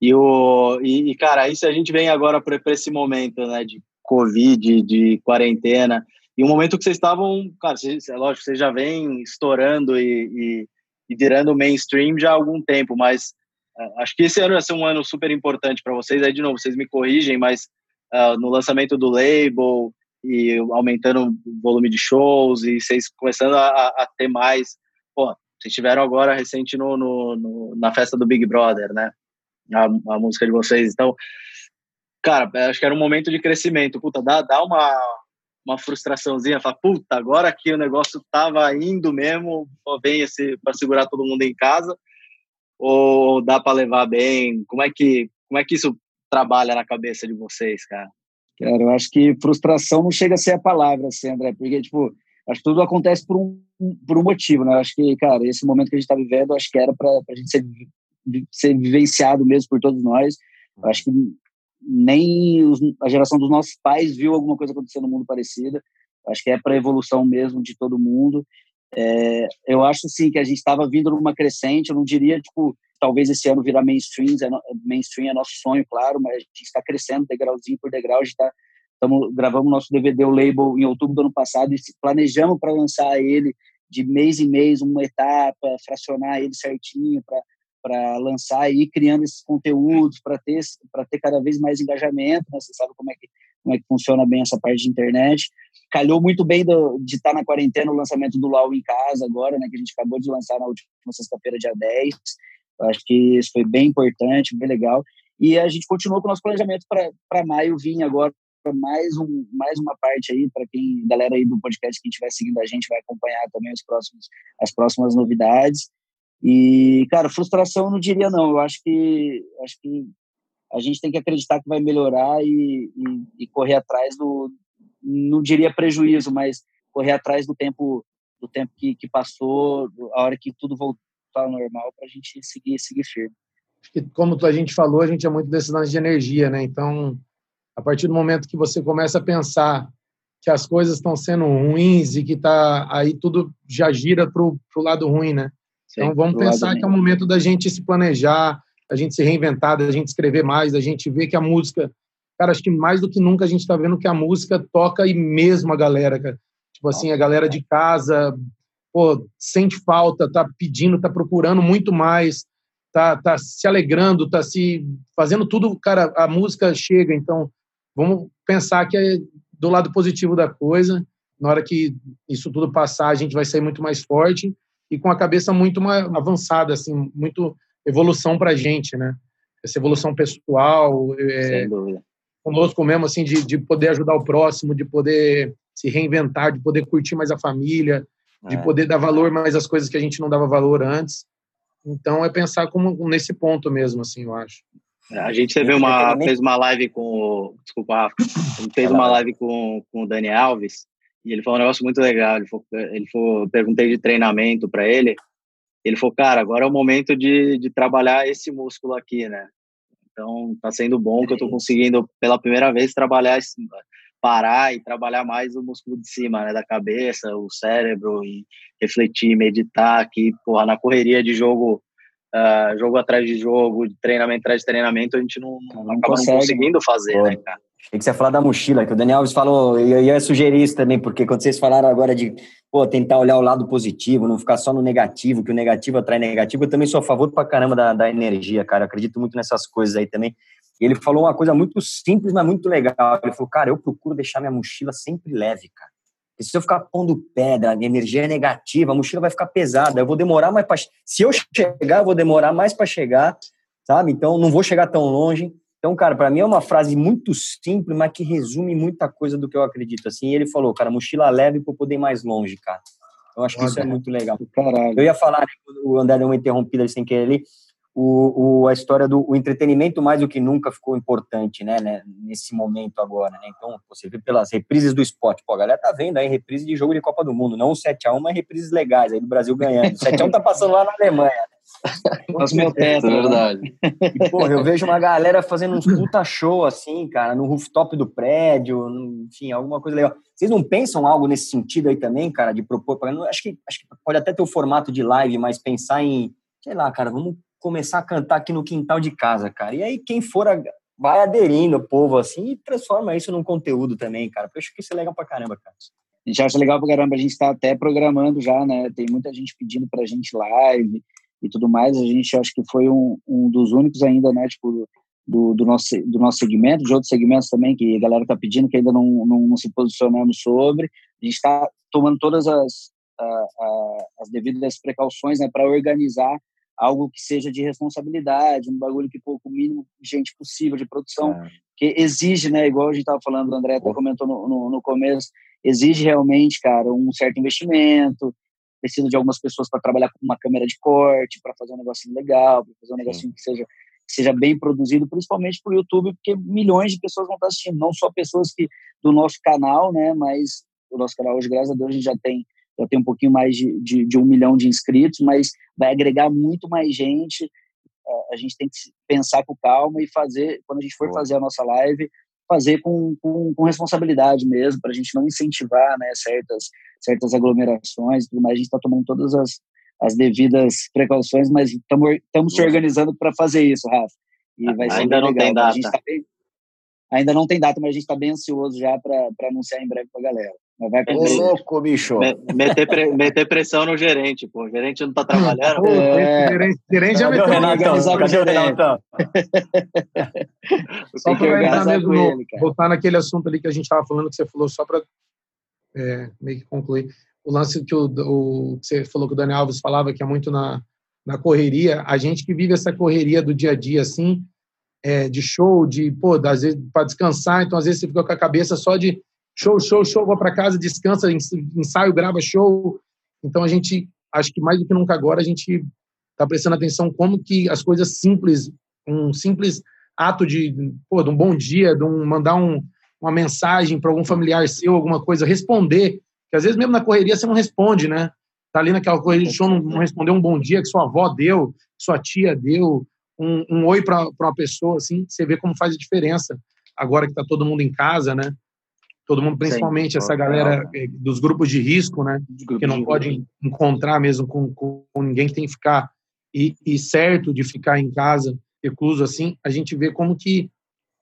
E, o, e, cara, isso a gente vem agora para esse momento, né, de Covid, de quarentena, e um momento que vocês estavam, cara, vocês, é lógico, vocês já vêm estourando e, e, e virando mainstream já há algum tempo, mas uh, acho que esse ano vai ser um ano super importante para vocês. Aí, de novo, vocês me corrigem, mas uh, no lançamento do label e aumentando o volume de shows e vocês começando a, a ter mais. Vocês tiveram agora recente no, no, no na festa do Big Brother, né? a, a música de vocês. Então, cara, acho que era um momento de crescimento. Puta, dá, dá uma, uma frustraçãozinha, fala, puta, agora que o negócio tava indo mesmo, vem esse para segurar todo mundo em casa, ou dá para levar bem? Como é que como é que isso trabalha na cabeça de vocês, cara? Cara, eu acho que frustração não chega a ser a palavra, assim, André, porque tipo, acho que tudo acontece por um por um motivo, né? Acho que, cara, esse momento que a gente está vivendo, acho que era para a gente ser ser vivenciado mesmo por todos nós. Eu acho que nem os, a geração dos nossos pais viu alguma coisa acontecer no mundo parecida. Acho que é para a evolução mesmo de todo mundo. É, eu acho assim que a gente estava vindo numa crescente. Eu não diria tipo talvez esse ano virar mainstream. É, mainstream é nosso sonho, claro, mas a gente está crescendo degrauzinho por degrau. A gente está Estamos gravamos nosso DVD, o label, em outubro do ano passado e planejamos para lançar ele de mês em mês, uma etapa, fracionar ele certinho para lançar e ir criando esses conteúdos para ter ter cada vez mais engajamento né? você sabe como é que como é que funciona bem essa parte de internet. Calhou muito bem do, de estar tá na quarentena o lançamento do Lau em casa agora né? Que a gente acabou de lançar na última sexta-feira dia 10 eu acho que isso foi bem importante bem legal. E a gente continuou com o nosso planejamento para maio vir agora mais um mais uma parte aí para quem galera aí do podcast que estiver seguindo a gente vai acompanhar também os próximos as próximas novidades e, cara, frustração eu não diria não. Eu acho que acho que a gente tem que acreditar que vai melhorar e, e, e correr atrás do não diria prejuízo, mas correr atrás do tempo do tempo que, que passou, a hora que tudo voltar ao normal para a gente seguir seguir firme. Como a gente falou, a gente é muito desse lance de energia, né? Então, a partir do momento que você começa a pensar que as coisas estão sendo ruins e que tá aí tudo já gira para o lado ruim, né? Então vamos pensar que é o momento da gente se planejar, da gente se reinventar, da gente escrever mais, da gente ver que a música, cara, acho que mais do que nunca a gente está vendo que a música toca e mesmo a galera, cara. Tipo assim, a galera de casa, pô, sente falta, tá pedindo, tá procurando muito mais, tá, tá se alegrando, tá se fazendo tudo, cara, a música chega, então vamos pensar que é do lado positivo da coisa, na hora que isso tudo passar, a gente vai sair muito mais forte e com a cabeça muito mais avançada, assim, muito evolução para a gente, né? Essa evolução pessoal, é, conosco mesmo, assim, de, de poder ajudar o próximo, de poder se reinventar, de poder curtir mais a família, de é. poder dar valor mais às coisas que a gente não dava valor antes. Então, é pensar como nesse ponto mesmo, assim, eu acho. É, a gente teve uma, fez uma live com, desculpa, a gente fez uma live com, com o Dani Alves, e ele falou um negócio muito legal. Ele falou, ele falou perguntei de treinamento para ele. Ele falou, cara, agora é o momento de, de trabalhar esse músculo aqui, né? Então, tá sendo bom que eu tô conseguindo, pela primeira vez, trabalhar, parar e trabalhar mais o músculo de cima, né? Da cabeça, o cérebro, e refletir, meditar aqui, porra, na correria de jogo, uh, jogo atrás de jogo, treinamento atrás de treinamento, a gente não, não acaba consegue, não conseguindo fazer, Pô. né, cara? Tem que você falar da mochila, que o Daniel Alves falou, e eu ia sugerir isso também, porque quando vocês falaram agora de pô, tentar olhar o lado positivo, não ficar só no negativo, que o negativo atrai negativo, eu também sou a favor pra caramba da, da energia, cara. Eu acredito muito nessas coisas aí também. E ele falou uma coisa muito simples, mas muito legal. Ele falou, cara, eu procuro deixar minha mochila sempre leve, cara. Porque se eu ficar pondo pedra, minha energia é negativa, a mochila vai ficar pesada. Eu vou demorar mais para. Se eu chegar, eu vou demorar mais para chegar, sabe? Então não vou chegar tão longe. Então, cara, para mim é uma frase muito simples, mas que resume muita coisa do que eu acredito. Assim, ele falou, cara, mochila leve para poder ir mais longe, cara. Eu acho que isso é muito legal. Caralho. Eu ia falar, né, o André deu uma interrompida sem querer ali. O, o, a história do o entretenimento mais do que nunca ficou importante, né, né nesse momento agora, né? Então, você vê pelas reprises do esporte, pô, a galera tá vendo aí reprise de jogo de Copa do Mundo, não o 7x1, mas reprises legais aí do Brasil ganhando. O 7x1 tá passando lá na Alemanha. Nossa, meu teto, é verdade. E, porra, eu vejo uma galera fazendo uns puta show assim, cara, no rooftop do prédio, enfim, alguma coisa legal. Vocês não pensam algo nesse sentido aí também, cara, de propor? Acho que, acho que pode até ter o formato de live, mas pensar em, sei lá, cara, vamos começar a cantar aqui no quintal de casa, cara. E aí quem for vai aderindo o povo assim e transforma isso num conteúdo também, cara. Porque eu acho que isso é legal pra caramba, cara. A gente acha legal pra caramba, a gente tá até programando já, né? Tem muita gente pedindo pra gente live e tudo mais. A gente acho que foi um, um dos únicos ainda, né? Tipo, do, do, nosso, do nosso segmento, de outros segmentos também, que a galera tá pedindo, que ainda não, não, não se posicionamos sobre. A gente está tomando todas as, a, a, as devidas precauções né, para organizar algo que seja de responsabilidade, um bagulho que for com o mínimo de gente possível de produção, é. que exige, né, igual a gente estava falando, o André até comentou no, no, no, começo, exige realmente, cara, um certo investimento, precisa de algumas pessoas para trabalhar com uma câmera de corte, para fazer um negocinho legal, para fazer um negocinho que seja, que seja bem produzido, principalmente para o YouTube, porque milhões de pessoas vão estar assistindo, não só pessoas que do nosso canal, né, mas o nosso canal hoje, graças a Deus, a gente já tem já tem um pouquinho mais de, de, de um milhão de inscritos, mas vai agregar muito mais gente. É, a gente tem que pensar com calma e fazer, quando a gente for fazer a nossa live, fazer com, com, com responsabilidade mesmo, para a gente não incentivar né, certas, certas aglomerações e tudo mais. A gente está tomando todas as, as devidas precauções, mas estamos se organizando para fazer isso, Rafa. E vai ser Ainda não legal. tem data. Tá bem, ainda não tem data, mas a gente está bem ansioso já para anunciar em breve para a galera. Vai Ô, louco, bicho. Meter, pre, meter pressão no gerente, pô. O gerente não tá trabalhando. Pô, é... gerente, gerente já meteu o Renatão. Cadê o Renatão? só para entrar mesmo, ele, voltar naquele assunto ali que a gente tava falando, que você falou, só para é, meio que concluir. O lance que o, o, você falou que o Daniel Alves falava, que é muito na, na correria. A gente que vive essa correria do dia a dia, assim, é, de show, de, pô, às vezes para descansar, então às vezes você fica com a cabeça só de show, show, show, vou para casa, descansa, ensaio, grava show. Então a gente, acho que mais do que nunca agora, a gente está prestando atenção como que as coisas simples, um simples ato de, pô, de um bom dia, de um, mandar um, uma mensagem para algum familiar seu, alguma coisa, responder, que às vezes mesmo na correria você não responde, né? Tá ali naquela correria de show, não, não respondeu um bom dia que sua avó deu, que sua tia deu, um, um oi para uma pessoa, assim, você vê como faz a diferença agora que está todo mundo em casa, né? Todo mundo, principalmente Sim, essa galera eh, dos grupos de risco, né? Que não pode encontrar mesmo com, com, ninguém que tem que ficar e, e, certo de ficar em casa, recluso assim, a gente vê como que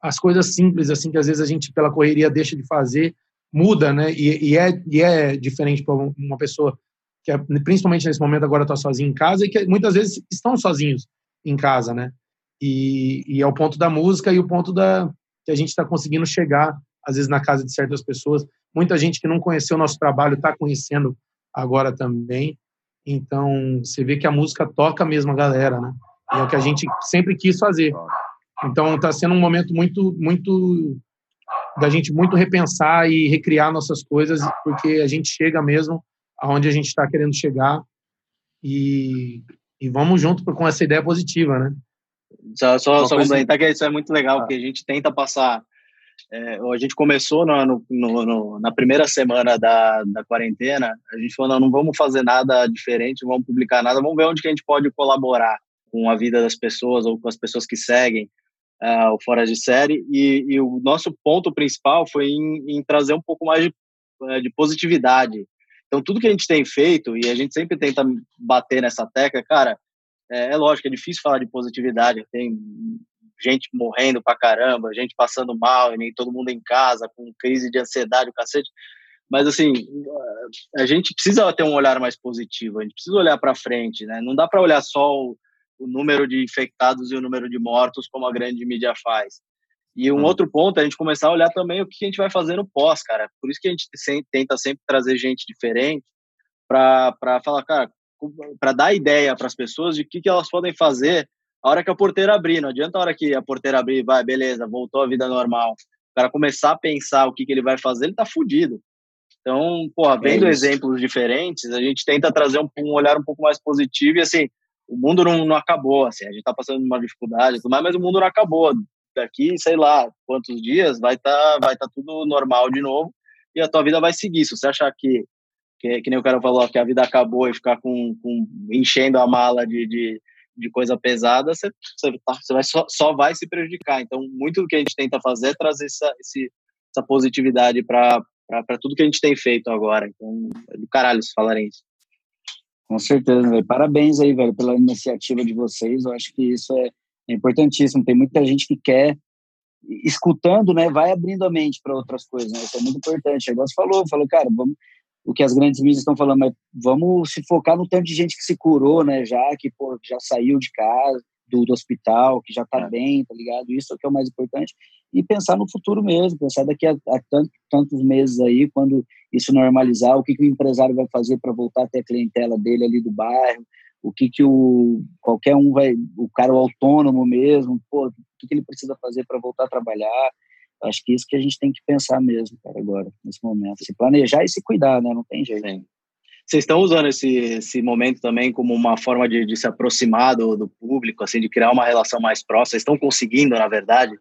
as coisas simples assim que às vezes a gente pela correria deixa de fazer muda, né? E, e é e é diferente para uma pessoa que é, principalmente nesse momento agora está sozinho em casa e que muitas vezes estão sozinhos em casa, né? E, e é o ponto da música e o ponto da que a gente está conseguindo chegar às vezes na casa de certas pessoas. Muita gente que não conheceu o nosso trabalho está conhecendo agora também. Então, você vê que a música toca mesmo a galera, né? E é o que a gente sempre quis fazer. Então, está sendo um momento muito, muito da gente muito repensar e recriar nossas coisas, porque a gente chega mesmo aonde a gente está querendo chegar e, e vamos junto com essa ideia positiva, né? Só, só, só complementar que isso é muito legal, ah. porque a gente tenta passar é, a gente começou no, no, no, na primeira semana da, da quarentena, a gente falou, não, não vamos fazer nada diferente, não vamos publicar nada, vamos ver onde que a gente pode colaborar com a vida das pessoas ou com as pessoas que seguem uh, o Fora de Série, e, e, o nosso ponto principal foi em, em trazer um pouco mais de, é, de positividade. Então, tudo que a gente tem feito, e a gente sempre tenta bater nessa tecla, cara, é, é lógico, é difícil falar de positividade, tem gente morrendo pra caramba, gente passando mal e nem todo mundo em casa, com crise de ansiedade, o cacete. Mas, assim, a gente precisa ter um olhar mais positivo, a gente precisa olhar para frente, né? Não dá para olhar só o, o, número de infectados e o número de mortos, como a grande mídia faz. E um hum. outro ponto é a gente começar a olhar também o que a gente vai fazer no pós, cara. Por isso que a gente tenta sempre trazer gente diferente para falar, cara, para dar ideia para as pessoas de o que, que elas podem fazer a hora que a porteira abrir, não adianta a hora que a porteira abrir, vai, beleza, voltou à vida normal. O cara começar a pensar o que, que ele vai fazer, ele tá fudido. Então, porra, é vendo é exemplos diferentes, a gente tenta trazer um, um, olhar um pouco mais positivo e assim, o mundo não, não acabou, assim, a gente está passando uma dificuldade, tudo mais, mas o mundo não acabou. Daqui, sei lá, quantos dias vai estar tá, vai tá tudo normal de novo e a tua vida vai seguir. Se você achar que, que, que nem o cara falou, que a vida acabou e ficar com, com enchendo a mala de, de, de coisa pesada, você, você, tá, você vai, só, só vai se prejudicar. Então, muito do que a gente tenta fazer é trazer essa, esse, essa positividade para tudo que a gente tem feito agora. Então, é do caralho se falarem isso. Com certeza, velho. Parabéns aí, velho, pela iniciativa de vocês. Eu acho que isso é, é importantíssimo. Tem muita gente que quer, escutando, né, vai abrindo a mente para outras coisas. Né? Isso é muito importante. Agora você falou, falou, cara, vamos, o que as grandes mídias estão falando, mas vamos se focar no tanto de gente que se curou, né, já que pô, já saiu de casa, do, do hospital, que já está é. bem, tá ligado? Isso é o que é o mais importante. E pensar no futuro mesmo, pensar daqui a, a tanto, tantos meses aí, quando isso normalizar, o que, que o empresário vai fazer para voltar a ter a clientela dele ali do bairro, o que, que o qualquer um vai, o cara o autônomo mesmo, pô, o que, que ele precisa fazer para voltar a trabalhar. Acho que isso que a gente tem que pensar mesmo, cara, agora, nesse momento. Se planejar e se cuidar, né? Não tem jeito. Sim. Vocês estão usando esse, esse momento também como uma forma de, de se aproximar do, do, público, assim, de criar uma relação mais próxima? Vocês estão conseguindo, na verdade,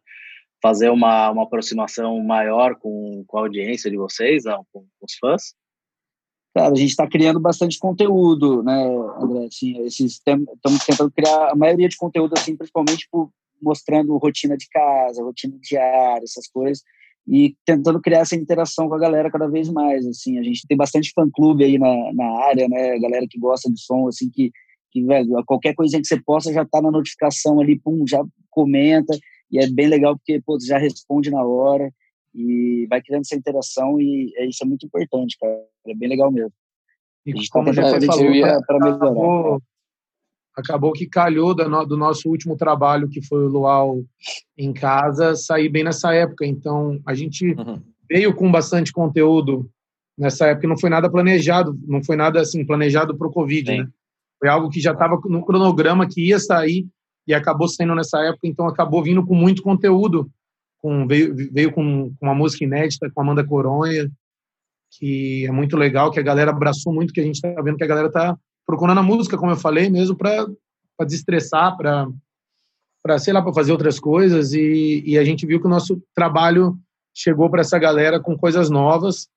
fazer uma, uma aproximação maior com, com a audiência de vocês, não, com, com os fãs? Cara, a gente está criando bastante conteúdo, né, André? Assim, esses estamos tentando criar a maioria de conteúdo, assim, principalmente por, mostrando rotina de casa, rotina diária, essas coisas e tentando criar essa interação com a galera cada vez mais, assim, a gente tem bastante fã-clube aí na, na área, né, galera que gosta de som, assim, que, que velho, qualquer coisinha que você posta já tá na notificação ali, pum, já comenta, e é bem legal porque, pô, já responde na hora, e vai criando essa interação, e é, isso é muito importante, cara, é bem legal mesmo. E a gente como tá já falou, para melhorar. Acabou, acabou que calhou do, nosso último trabalho, que foi o Luau em casa, sair bem nessa época. Então, a gente uhum. veio com bastante conteúdo nessa época, não foi nada planejado, não foi nada assim planejado para o Covid, né? Foi algo que já estava no cronograma que ia sair e acabou saindo nessa época, então acabou vindo com muito conteúdo. Com, veio, veio com, com uma música inédita com Amanda Coronha, que é muito legal, que a galera abraçou muito, que a gente está vendo que a galera está procurando a música, como eu falei, mesmo para desestressar, para para sei lá, para fazer outras coisas e, e a gente viu que o nosso trabalho chegou para essa galera com coisas novas.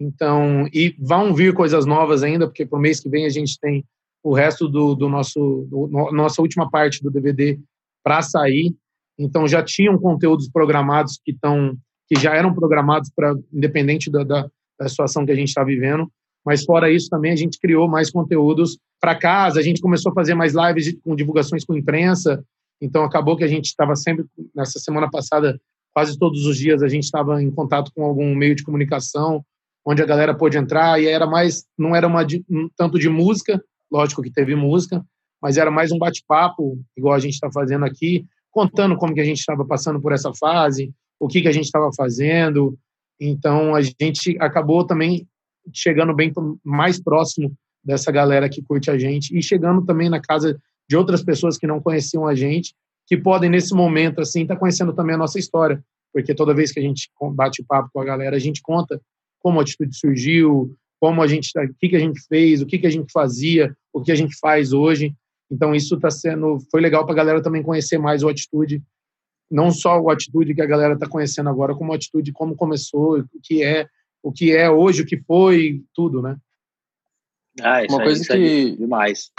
Então, e vão vir coisas novas ainda, porque pro mês que vem a gente tem o resto do, do nosso do, no, nossa última parte do DVD para sair. Então já tinham conteúdos programados que estão que já eram programados para independente da, da, da situação que a gente está vivendo. Mas fora isso também a gente criou mais conteúdos para casa, a gente começou a fazer mais lives com divulgações com imprensa. Então acabou que a gente estava sempre nessa semana passada, quase todos os dias a gente estava em contato com algum meio de comunicação onde a galera pôde entrar e era mais não era uma um tanto de música, lógico que teve música, mas era mais um bate-papo igual a gente está fazendo aqui, contando como que a gente estava passando por essa fase, o que que a gente estava fazendo. Então a gente acabou também chegando bem mais próximo dessa galera que curte a gente e chegando também na casa de outras pessoas que não conheciam a gente, que podem nesse momento assim estar tá conhecendo também a nossa história, porque toda vez que a gente bate papo com a galera, a gente conta como a atitude surgiu, como a gente, o que que a gente fez, o que que a gente fazia, o que a gente faz hoje. Então isso está sendo, foi legal para a galera também conhecer mais o atitude, não só o atitude que a galera está conhecendo agora, como a atitude como começou, o que é o que é hoje, o que foi, tudo, né? Ah, Uma coisa que demais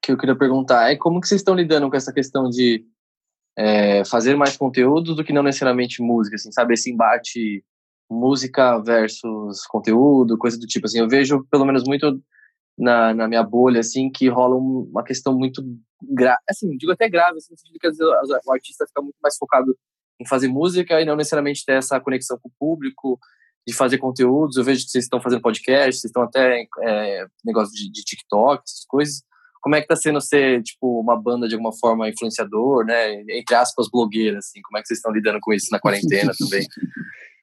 que eu queria perguntar é como que vocês estão lidando com essa questão de é, fazer mais conteúdo do que não necessariamente música, assim, sabe esse embate música versus conteúdo, coisa do tipo assim. Eu vejo pelo menos muito na, na minha bolha assim que rola uma questão muito grave, assim, digo até grave, assim, no sentido que às vezes o artista fica muito mais focado em fazer música e não necessariamente ter essa conexão com o público de fazer conteúdos. Eu vejo que vocês estão fazendo podcast, vocês estão até é, negócio de, de, TikTok, essas coisas. Como é que tá sendo ser, tipo, uma banda de alguma forma influenciador, né? Entre aspas, blogueira, assim. Como é que vocês estão lidando com isso na quarentena também?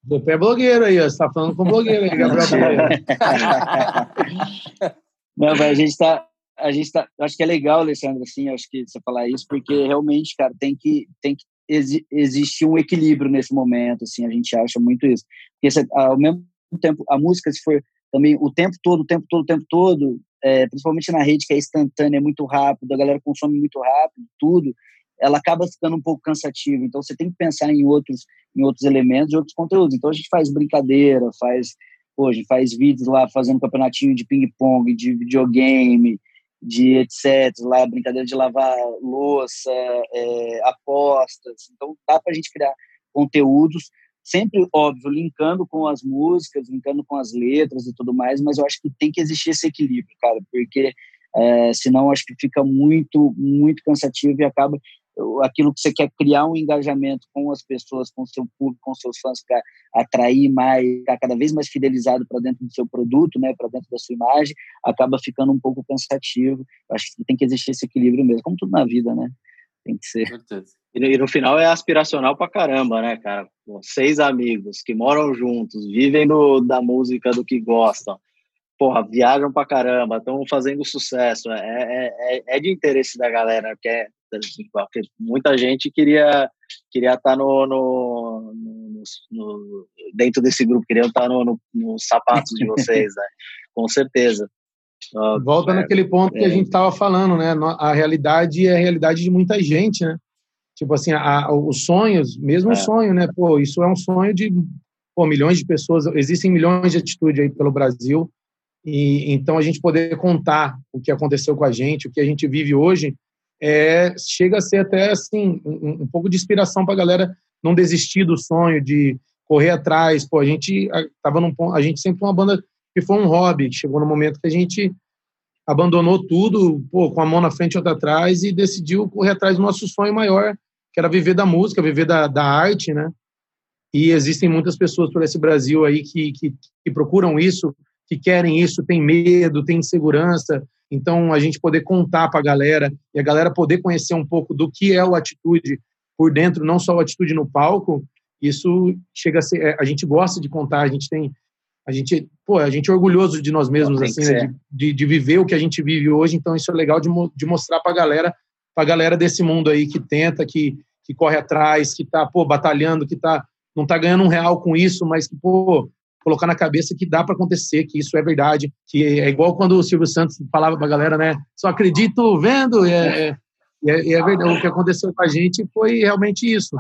Você é blogueiro aí, você tá falando com blogueiro aí, Gabriel. Não, mas a gente tá, a gente tá, acho que é legal, Alessandro, assim, acho que você falar isso, porque realmente, cara, tem que, tem que exi existe um equilíbrio nesse momento, assim, a gente acha muito isso. Porque ao mesmo tempo, a música, se for também o tempo todo, o tempo todo, o tempo todo, é, principalmente na rede que é instantânea, é muito rápido, a galera consome muito rápido, tudo, ela acaba ficando um pouco cansativa. Então você tem que pensar em outros, em outros elementos, outros conteúdos. Então a gente faz brincadeira, faz hoje faz vídeos lá fazendo campeonatinho de ping pong, de videogame, de etc. Lá brincadeira de lavar louça, é, apostas. Então dá para a gente criar conteúdos sempre óbvio linkando com as músicas, linkando com as letras e tudo mais, mas eu acho que tem que existir esse equilíbrio, cara, porque é, senão acho que fica muito muito cansativo e acaba aquilo que você quer criar um engajamento com as pessoas, com o seu público, com seus fãs para atrair mais, ficar cada vez mais fidelizado para dentro do seu produto, né, para dentro da sua imagem, acaba ficando um pouco cansativo. Acho que tem que existir esse equilíbrio mesmo, como tudo na vida, né? Tem que ser. E no final é aspiracional pra caramba, né, cara? Pô, seis amigos que moram juntos, vivem do, da música do que gostam, porra, viajam pra caramba, estão fazendo sucesso. É, é, é, é de interesse da galera, porque é, porque muita gente queria queria estar tá no, no, no, no, dentro desse grupo, queria estar tá no, no, nos sapatos de vocês, né? com certeza. Volta é, naquele ponto é. que a é. gente estava falando, né? A realidade é a realidade de muita gente, né? Tipo assim, a, a, os sonhos, mesmo é. sonho, né? Pô, isso é um sonho de pô, milhões de pessoas, existem milhões de atitudes aí pelo Brasil, e então a gente poder contar o que aconteceu com a gente, o que a gente vive hoje, é, chega a ser até assim um, um pouco de inspiração para a galera não desistir do sonho de correr atrás. Pô, a gente a, tava num a gente sempre uma banda que foi um hobby, chegou no momento que a gente abandonou tudo, pô, com a mão na frente e outra atrás e decidiu correr atrás do nosso sonho maior, que era viver da música, viver da, da arte, né? E existem muitas pessoas por esse Brasil aí que, que, que procuram isso, que querem isso, tem medo, tem insegurança, então, a gente poder contar para a galera e a galera poder conhecer um pouco do que é o Atitude por dentro, não só o Atitude no palco, isso chega a ser. É, a gente gosta de contar, a gente tem. A gente, pô, a gente é orgulhoso de nós mesmos, assim, né, de, de, viver o que a gente vive hoje. Então, isso é legal de, de mostrar para a galera, para a galera desse mundo aí que tenta, que, que corre atrás, que tá, pô, batalhando, que tá, não tá ganhando um real com isso, mas que, pô, colocar na cabeça que dá para acontecer, que isso é verdade, que é igual quando o Silvio Santos falava para a galera, né? Só acredito vendo, é, é, é, é verdade. O que aconteceu com a gente foi realmente isso.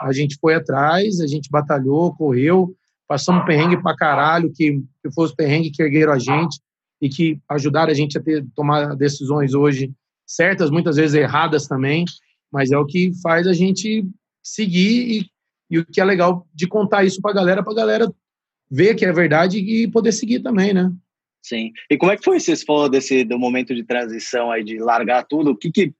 A gente foi atrás, a gente batalhou, correu, passamos perrengue para caralho, que, que foi os perrengues que ergueram a gente e que ajudaram a gente a ter, tomar decisões hoje certas, muitas vezes erradas também, mas é o que faz a gente seguir e, e o que é legal de contar isso para a galera, para a galera ver que é verdade e poder seguir também, né? Sim. E como é que foi, você falou desse do momento de transição aí, de largar tudo, o que que,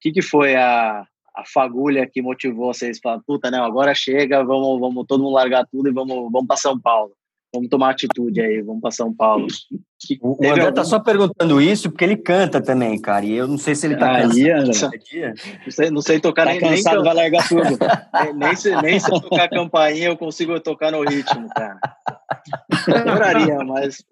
que, que foi a, a fagulha que motivou vocês para puta, não, agora chega, vamos, vamos todo mundo largar tudo e vamos, vamos para São Paulo. Vamos tomar atitude aí, vamos para São Paulo. Que, o André algum... tá só perguntando isso porque ele canta também, cara. E eu não sei se ele tá aí, cansado. Não sei, não sei tocar tá nem, cansado, nem, vai largar tudo. nem, nem, se, nem se eu tocar campainha eu consigo tocar no ritmo, cara. Adoraria, mas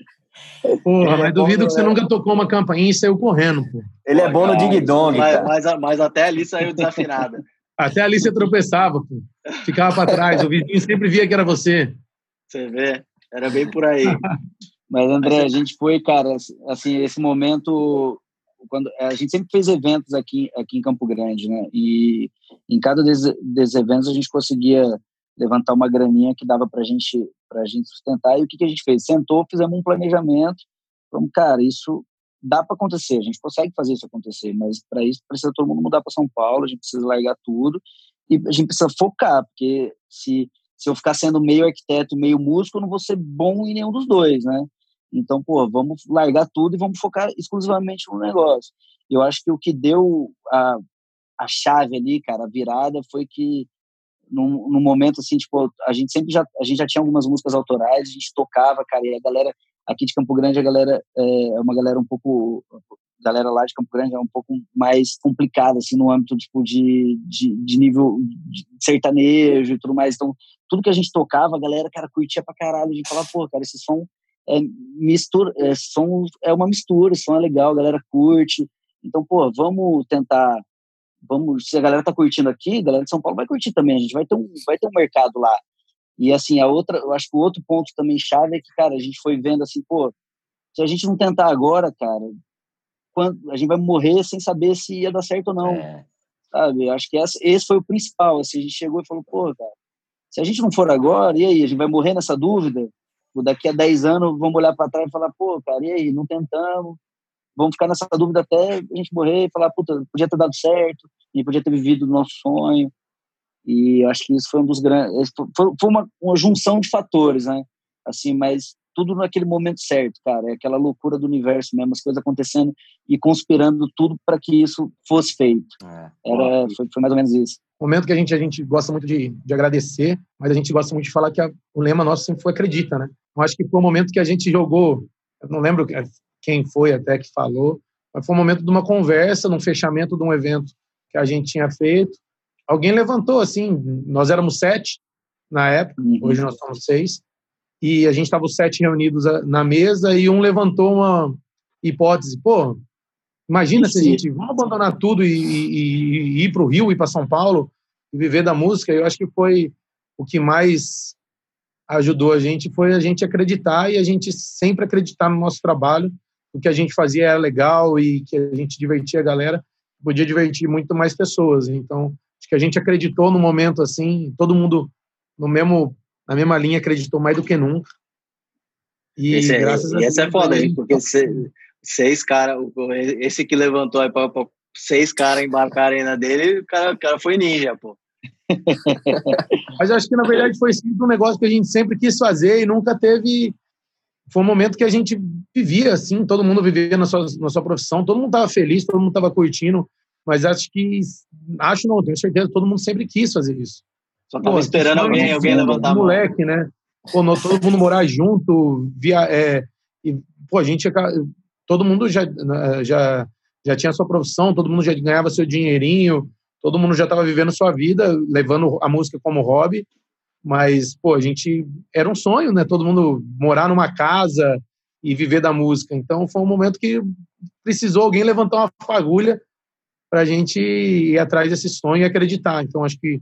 Porra, mas é duvido que você nunca tocou uma campainha e saiu correndo, pô. Ele é bom no Dig Dong. Mas, mas, mas, até ali saiu desafinada. Até ali você tropeçava, pô. Ficava para trás. O vizinho sempre via que era você. Você vê. Era bem por aí. Mas, André, a gente foi, cara, assim, esse momento, quando a gente sempre fez eventos aqui, aqui em Campo Grande, né? E em cada desses, desses eventos a gente conseguia levantar uma graninha que dava para gente, a gente sustentar. E o que, que a gente fez? Sentou, fizemos um planejamento. Falamos, cara, isso dá para acontecer, a gente consegue fazer isso acontecer, mas para isso precisa todo mundo mudar para São Paulo, a gente precisa largar tudo e a gente precisa focar, porque se se eu ficar sendo meio arquiteto meio músico, eu não vou ser bom em nenhum dos dois, né? Então, pô, vamos largar tudo e vamos focar exclusivamente no negócio. Eu acho que o que deu a, a chave ali, cara, a virada, foi que num momento assim, tipo, a gente sempre já, a gente já tinha algumas músicas autorais, a gente tocava, cara, e a galera aqui de Campo Grande, a galera é, é uma galera um pouco galera lá de Campo Grande é um pouco mais complicada, assim, no âmbito, tipo, de, de, de nível de sertanejo e tudo mais. Então, tudo que a gente tocava, a galera, cara, curtia pra caralho. A gente falava, pô, cara, esse som é mistura, é, som é uma mistura, som é legal, a galera curte. Então, pô, vamos tentar, vamos, se a galera tá curtindo aqui, a galera de São Paulo vai curtir também, a gente vai ter um, vai ter um mercado lá. E, assim, a outra, eu acho que o outro ponto também chave é que, cara, a gente foi vendo, assim, pô, se a gente não tentar agora, cara, quando a gente vai morrer sem saber se ia dar certo ou não. É. Sabe? Acho que essa, esse foi o principal. Assim, a gente chegou e falou, pô, cara, se a gente não for agora, e aí? A gente vai morrer nessa dúvida? Daqui a 10 anos, vamos olhar para trás e falar, pô, cara, e aí? Não tentamos. Vamos ficar nessa dúvida até a gente morrer e falar, puta, podia ter dado certo, a gente podia ter vivido o nosso sonho. E acho que isso foi um dos grandes. Foi, foi uma, uma junção de fatores, né? Assim, mas tudo naquele momento certo, cara. É aquela loucura do universo mesmo, as coisas acontecendo e conspirando tudo para que isso fosse feito. É. Era, foi, foi, mais ou menos isso. Momento que a gente, a gente gosta muito de, de agradecer, mas a gente gosta muito de falar que a, o lema nosso sempre foi acredita, né? Eu acho que foi o momento que a gente jogou, eu não lembro quem foi até que falou, mas foi um momento de uma conversa, num fechamento de um evento que a gente tinha feito. Alguém levantou assim, nós éramos sete na época, uhum. hoje nós somos seis, e a gente estava os sete reunidos na mesa e um levantou uma hipótese, pô, imagina se a gente vamos abandonar tudo e, e, e ir para o Rio, ir para São Paulo e viver da música. Eu acho que foi o que mais ajudou a gente foi a gente acreditar e a gente sempre acreditar no nosso trabalho, o que a gente fazia era legal e que a gente divertia a galera, podia divertir muito mais pessoas. Então, acho que a gente acreditou no momento assim, todo mundo no mesmo na mesma linha, acreditou mais do que nunca. E esse, é, graças e essa é foda, hein? Porque seis caras, esse que levantou aí para seis caras embarcarem na dele, o cara, o cara foi ninja, pô. Mas acho que na verdade foi sempre um negócio que a gente sempre quis fazer e nunca teve. Foi um momento que a gente vivia assim, todo mundo vivia na sua, na sua profissão, todo mundo estava feliz, todo mundo estava curtindo, mas acho que, acho não, tenho certeza, todo mundo sempre quis fazer isso. Só tava esperando alguém, alguém levantar a mão. Moleque, né? Pô, todo mundo morar junto, via, é, e, pô, a gente, todo mundo já, né, já, já tinha sua profissão, todo mundo já ganhava seu dinheirinho, todo mundo já estava vivendo sua vida, levando a música como hobby, mas, pô, a gente, era um sonho, né? Todo mundo morar numa casa e viver da música. Então, foi um momento que precisou alguém levantar uma fagulha para a gente ir atrás desse sonho e acreditar. Então, acho que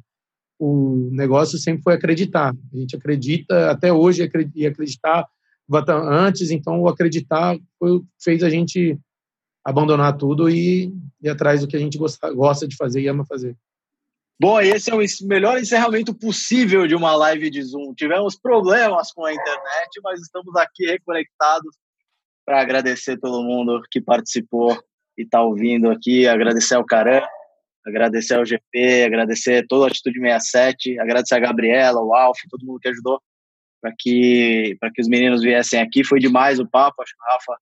o negócio sempre foi acreditar. A gente acredita, até hoje, e acreditar antes, então o acreditar foi, fez a gente abandonar tudo e ir atrás do que a gente gosta, gosta de fazer e ama fazer. Bom, esse é o melhor encerramento possível de uma live de Zoom. Tivemos problemas com a internet, mas estamos aqui reconectados para agradecer todo mundo que participou e está ouvindo aqui, agradecer ao Caran, agradecer ao GP, agradecer toda a Atitude 67, agradecer a Gabriela, o Alf, todo mundo que ajudou para que, para que os meninos viessem aqui. Foi demais o papo, acho que o Rafa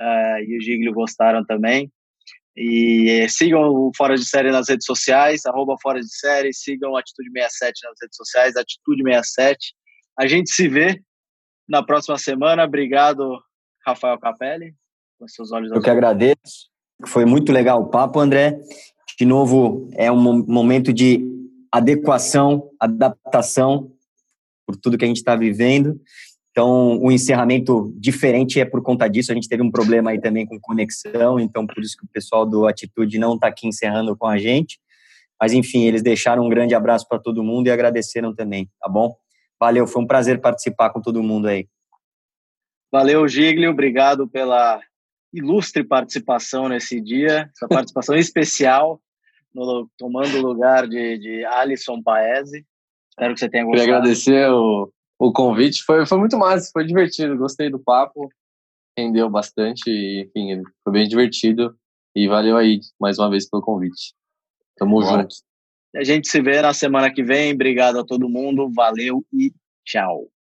uh, e o Giglio gostaram também. E sigam o Fora de Série nas redes sociais, arroba Fora de Série, sigam Atitude 67 nas redes sociais, Atitude 67. A gente se vê na próxima semana. Obrigado, Rafael Capelli, com seus olhos Eu que agradeço. Foi muito legal o papo, André. De novo, é um momento de adequação, adaptação por tudo que a gente está vivendo. Então, o encerramento diferente é por conta disso. A gente teve um problema aí também com conexão, então por isso que o pessoal do Atitude não está aqui encerrando com a gente. Mas, enfim, eles deixaram um grande abraço para todo mundo e agradeceram também, tá bom? Valeu, foi um prazer participar com todo mundo aí. Valeu, Giglio, obrigado pela ilustre participação nesse dia, essa participação especial no, tomando o lugar de, de Alisson Paese. Espero que você tenha gostado. Queria agradecer o, o convite, foi, foi muito massa, foi divertido, gostei do papo, rendeu bastante, e, enfim, foi bem divertido e valeu aí mais uma vez pelo convite. Tamo Bora. junto. A gente se vê na semana que vem. Obrigado a todo mundo, valeu e tchau.